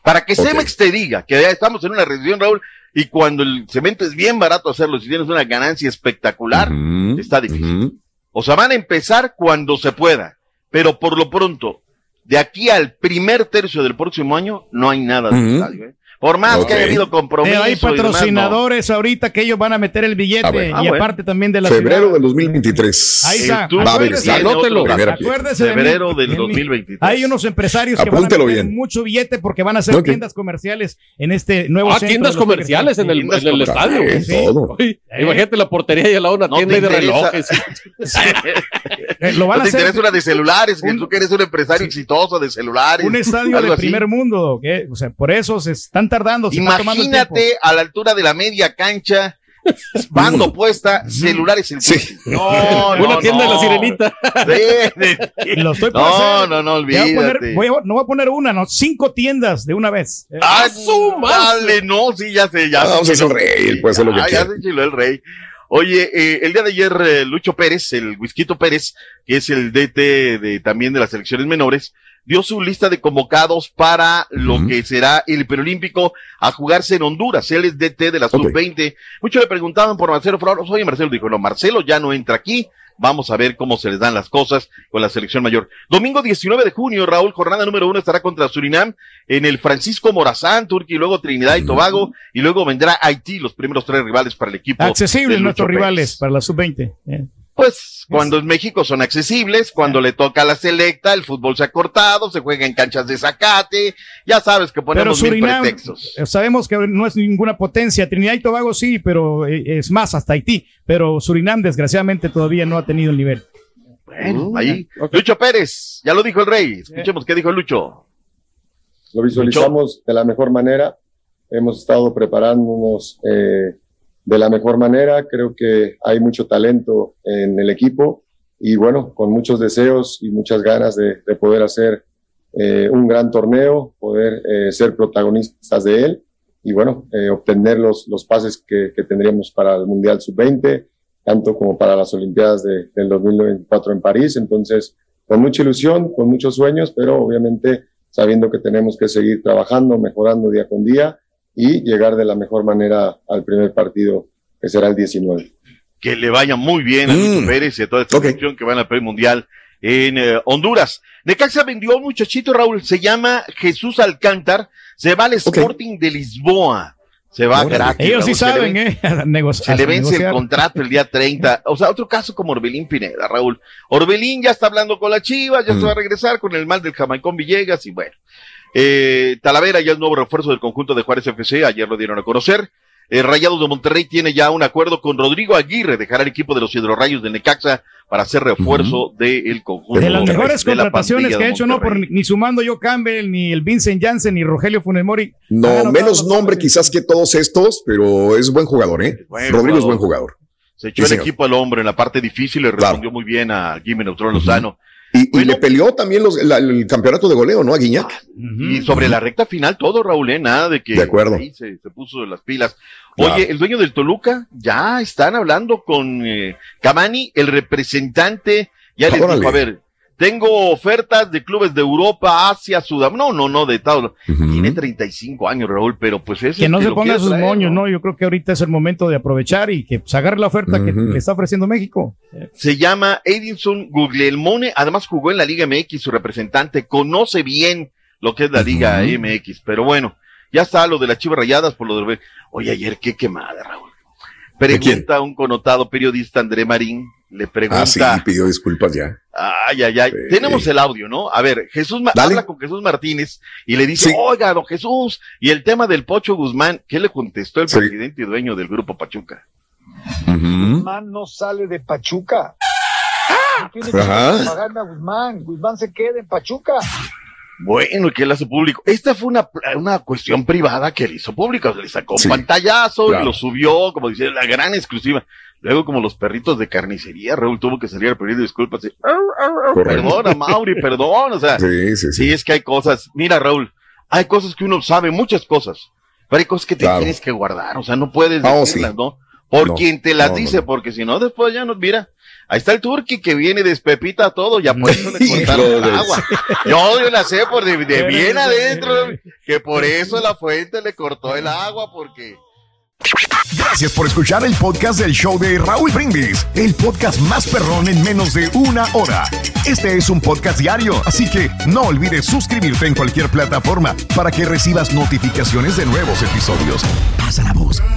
Para que Ok. Cemex te diga que ya estamos en una recesión, Raúl, y cuando el cemento es bien barato hacerlo, si tienes una ganancia espectacular, está difícil. O sea, van a empezar cuando se pueda, pero por lo pronto, de aquí al primer tercio del próximo año, no hay nada de estadio. ¿eh? Por más que haya habido compromiso. Pero hay y demás, no. patrocinadores ahorita que ellos van a meter el billete Ah. Ah, y bueno. aparte también de la Febrero ciudad. del 2023. Ahí está. Eh, tú- Va a haber Acuérdese-. Anótelo. De. Febrero del De mí. 2023. Hay unos empresarios que van a meter bien. mucho billete porque van a hacer tiendas comerciales en este nuevo Ah, centro tiendas comerciales en el, Tiendas en el estadio. todo. Oye, Eh. Imagínate la portería y al lado una No tienda de relojes. Eh, lo van ¿No a hacer una de celulares? Tú que eres un empresario exitoso de celulares. un estadio de primer mundo. O sea, por eso se están tardando. Se el. Imagínate a la altura de la media cancha, bando puesta, celulares en Sí. No, no, Una tienda de la no. sirenita. Sí. Lo estoy por No, hacer. no, no, voy a poner- olvídate. voy a- no voy a poner una, no, cinco tiendas de una vez. Eh, Ah, su madre! dale, no, sí, ya sé, ya Ah, sé. vamos a el rey, puede hacer lo que Ah, ya se enchiló el rey. Oye, eh, el día de ayer, eh, Lucho Pérez, el Whisquito Pérez, que es el DT de, también de las selecciones menores, dio su lista de convocados para lo que será el preolímpico a jugarse en Honduras. Él es DT de la Ok. sub-20. Muchos le preguntaban por Marcelo Flores. Oye, Marcelo dijo, no, Marcelo ya no entra aquí. Vamos a ver cómo se les dan las cosas con la selección mayor. Domingo 19 de junio, Raúl, jornada número uno estará contra Surinam en el Francisco Morazán, Turquía, y luego Trinidad y Tobago, y luego vendrá Haití, los primeros tres rivales para el equipo. accesibles nuestros Pérez. rivales para la sub-20. Pues cuando en México son accesibles, cuando le toca a la selecta, el fútbol se ha cortado, se juega en canchas de zacate, ya sabes que Pero ponemos mil Surinam, pretextos. eh, sabemos que no es ninguna potencia. Trinidad y Tobago sí, pero eh, es más, hasta Haití. Pero Surinam, desgraciadamente, todavía no ha tenido el nivel. Bueno, ahí. Lucho Pérez, ya lo dijo el rey. Escuchemos qué dijo Lucho. Lo visualizamos de la mejor manera. Hemos estado preparándonos eh, de la mejor manera. Creo que hay mucho talento en el equipo y bueno, con muchos deseos y muchas ganas de, de poder hacer eh, un gran torneo, poder eh, ser protagonistas de él y bueno, eh, obtener los, los pases que, que tendríamos para el Mundial Sub-20, tanto como para las Olimpiadas de- del 2024 en París. Entonces, con mucha ilusión, con muchos sueños, pero obviamente sabiendo que tenemos que seguir trabajando, mejorando día con día y llegar de la mejor manera al primer partido, que será el 19. Que le vaya muy bien a Mm. Lucho Pérez y a toda esta selección que van al Premio Mundial en eh, Honduras. Necaxa vendió a un muchachito, Raúl, se llama Jesús Alcántar, se va al Sporting de Lisboa. Se va Órale. gratis. Ellos sí le saben, ven- ¿eh? A nego- Se le vence el negociar. contrato el día 30. O sea, otro caso como Orbelín Pineda, Raúl. Orbelín ya está hablando con la Chivas, ya se va a regresar con el mal del Jamaicón Villegas y bueno. Eh, Talavera ya es nuevo refuerzo del conjunto de Juárez FC, ayer lo dieron a conocer. el Rayados de Monterrey tiene ya un acuerdo con Rodrigo Aguirre, dejará el equipo de los Hidrorrayos de Necaxa para hacer refuerzo del conjunto. De las mejores de contrataciones que ha de hecho, no por ni sumando yo Campbell, ni el Vincent Janssen, ni Rogelio Funes Mori. No, menos nombre quizás que todos estos, pero es buen jugador, ¿eh? Buen Rodrigo es buen jugador. Se echó Sí, el señor. equipo al hombro en la parte difícil, le respondió muy bien a Jimmy Neutrón Lozano. Y, y le peleó también los- la- el campeonato de goleo, ¿no? A Guiñac. Y sobre la recta final todo, Raúl, ¿eh? nada de que De acuerdo. ahí se, se puso de las pilas. Claro. Oye, el dueño del Toluca, ya están hablando con eh, Cavani, el representante, ya les Órale. dijo, a ver, tengo ofertas de clubes de Europa, Asia, Sudamérica, no, no, no, de todo. Tiene 35 años, Raúl, pero pues es Que no el se ponga sus traer, moños, ¿no? Yo creo que ahorita es el momento de aprovechar y que pues, agarre la oferta que le está ofreciendo México. Se llama Edinson Guglielmone, además jugó en la Liga MX, su representante, conoce bien lo que es la Liga MX, pero bueno, ya está lo de las chivas rayadas por lo de... Oye, ayer qué quemada, Raúl. Pregunta un connotado periodista, André Marín, le pregunta... Ah, sí, pidió disculpas ya. Ay, ay, ay. Tenemos el audio, ¿no? A ver, Jesús Ma- habla con Jesús Martínez y le dice, Sí. oiga, don Jesús, y el tema del Pocho Guzmán, ¿qué le contestó el Sí. presidente y dueño del grupo Pachuca? Guzmán no sale de Pachuca. No tiene que Ajá. a Guzmán. Guzmán se queda en Pachuca. Bueno, y que él hace público. Esta fue una, una cuestión privada que él hizo pública. O sea, le sacó un Sí, pantallazo claro. y lo subió, como dice, la gran exclusiva. Luego, como los perritos de carnicería, Raúl tuvo que salir a pedir disculpas. y, "Au, au, au, Correcto. Perdona, Mauri, perdón. O sea, Sí, sí, sí. es que hay cosas. Mira, Raúl, hay cosas que uno sabe, muchas cosas. Pero hay cosas que te Claro. tienes que guardar. O sea, no puedes oh, decirlas. ¿no? Por No, quien te las no, no, dice, porque si no, después ya nos mira. Ahí está el turqui que viene despepita todo, ya por eso le cortaron el agua. Yo, yo la sé por de, de bien adentro, que por eso la fuente le cortó el agua, porque Gracias por escuchar el podcast del show de Raúl Brindis, el podcast más perrón en menos de una hora. Este es un podcast diario, así que no olvides suscribirte en cualquier plataforma para que recibas notificaciones de nuevos episodios. Pasa la voz,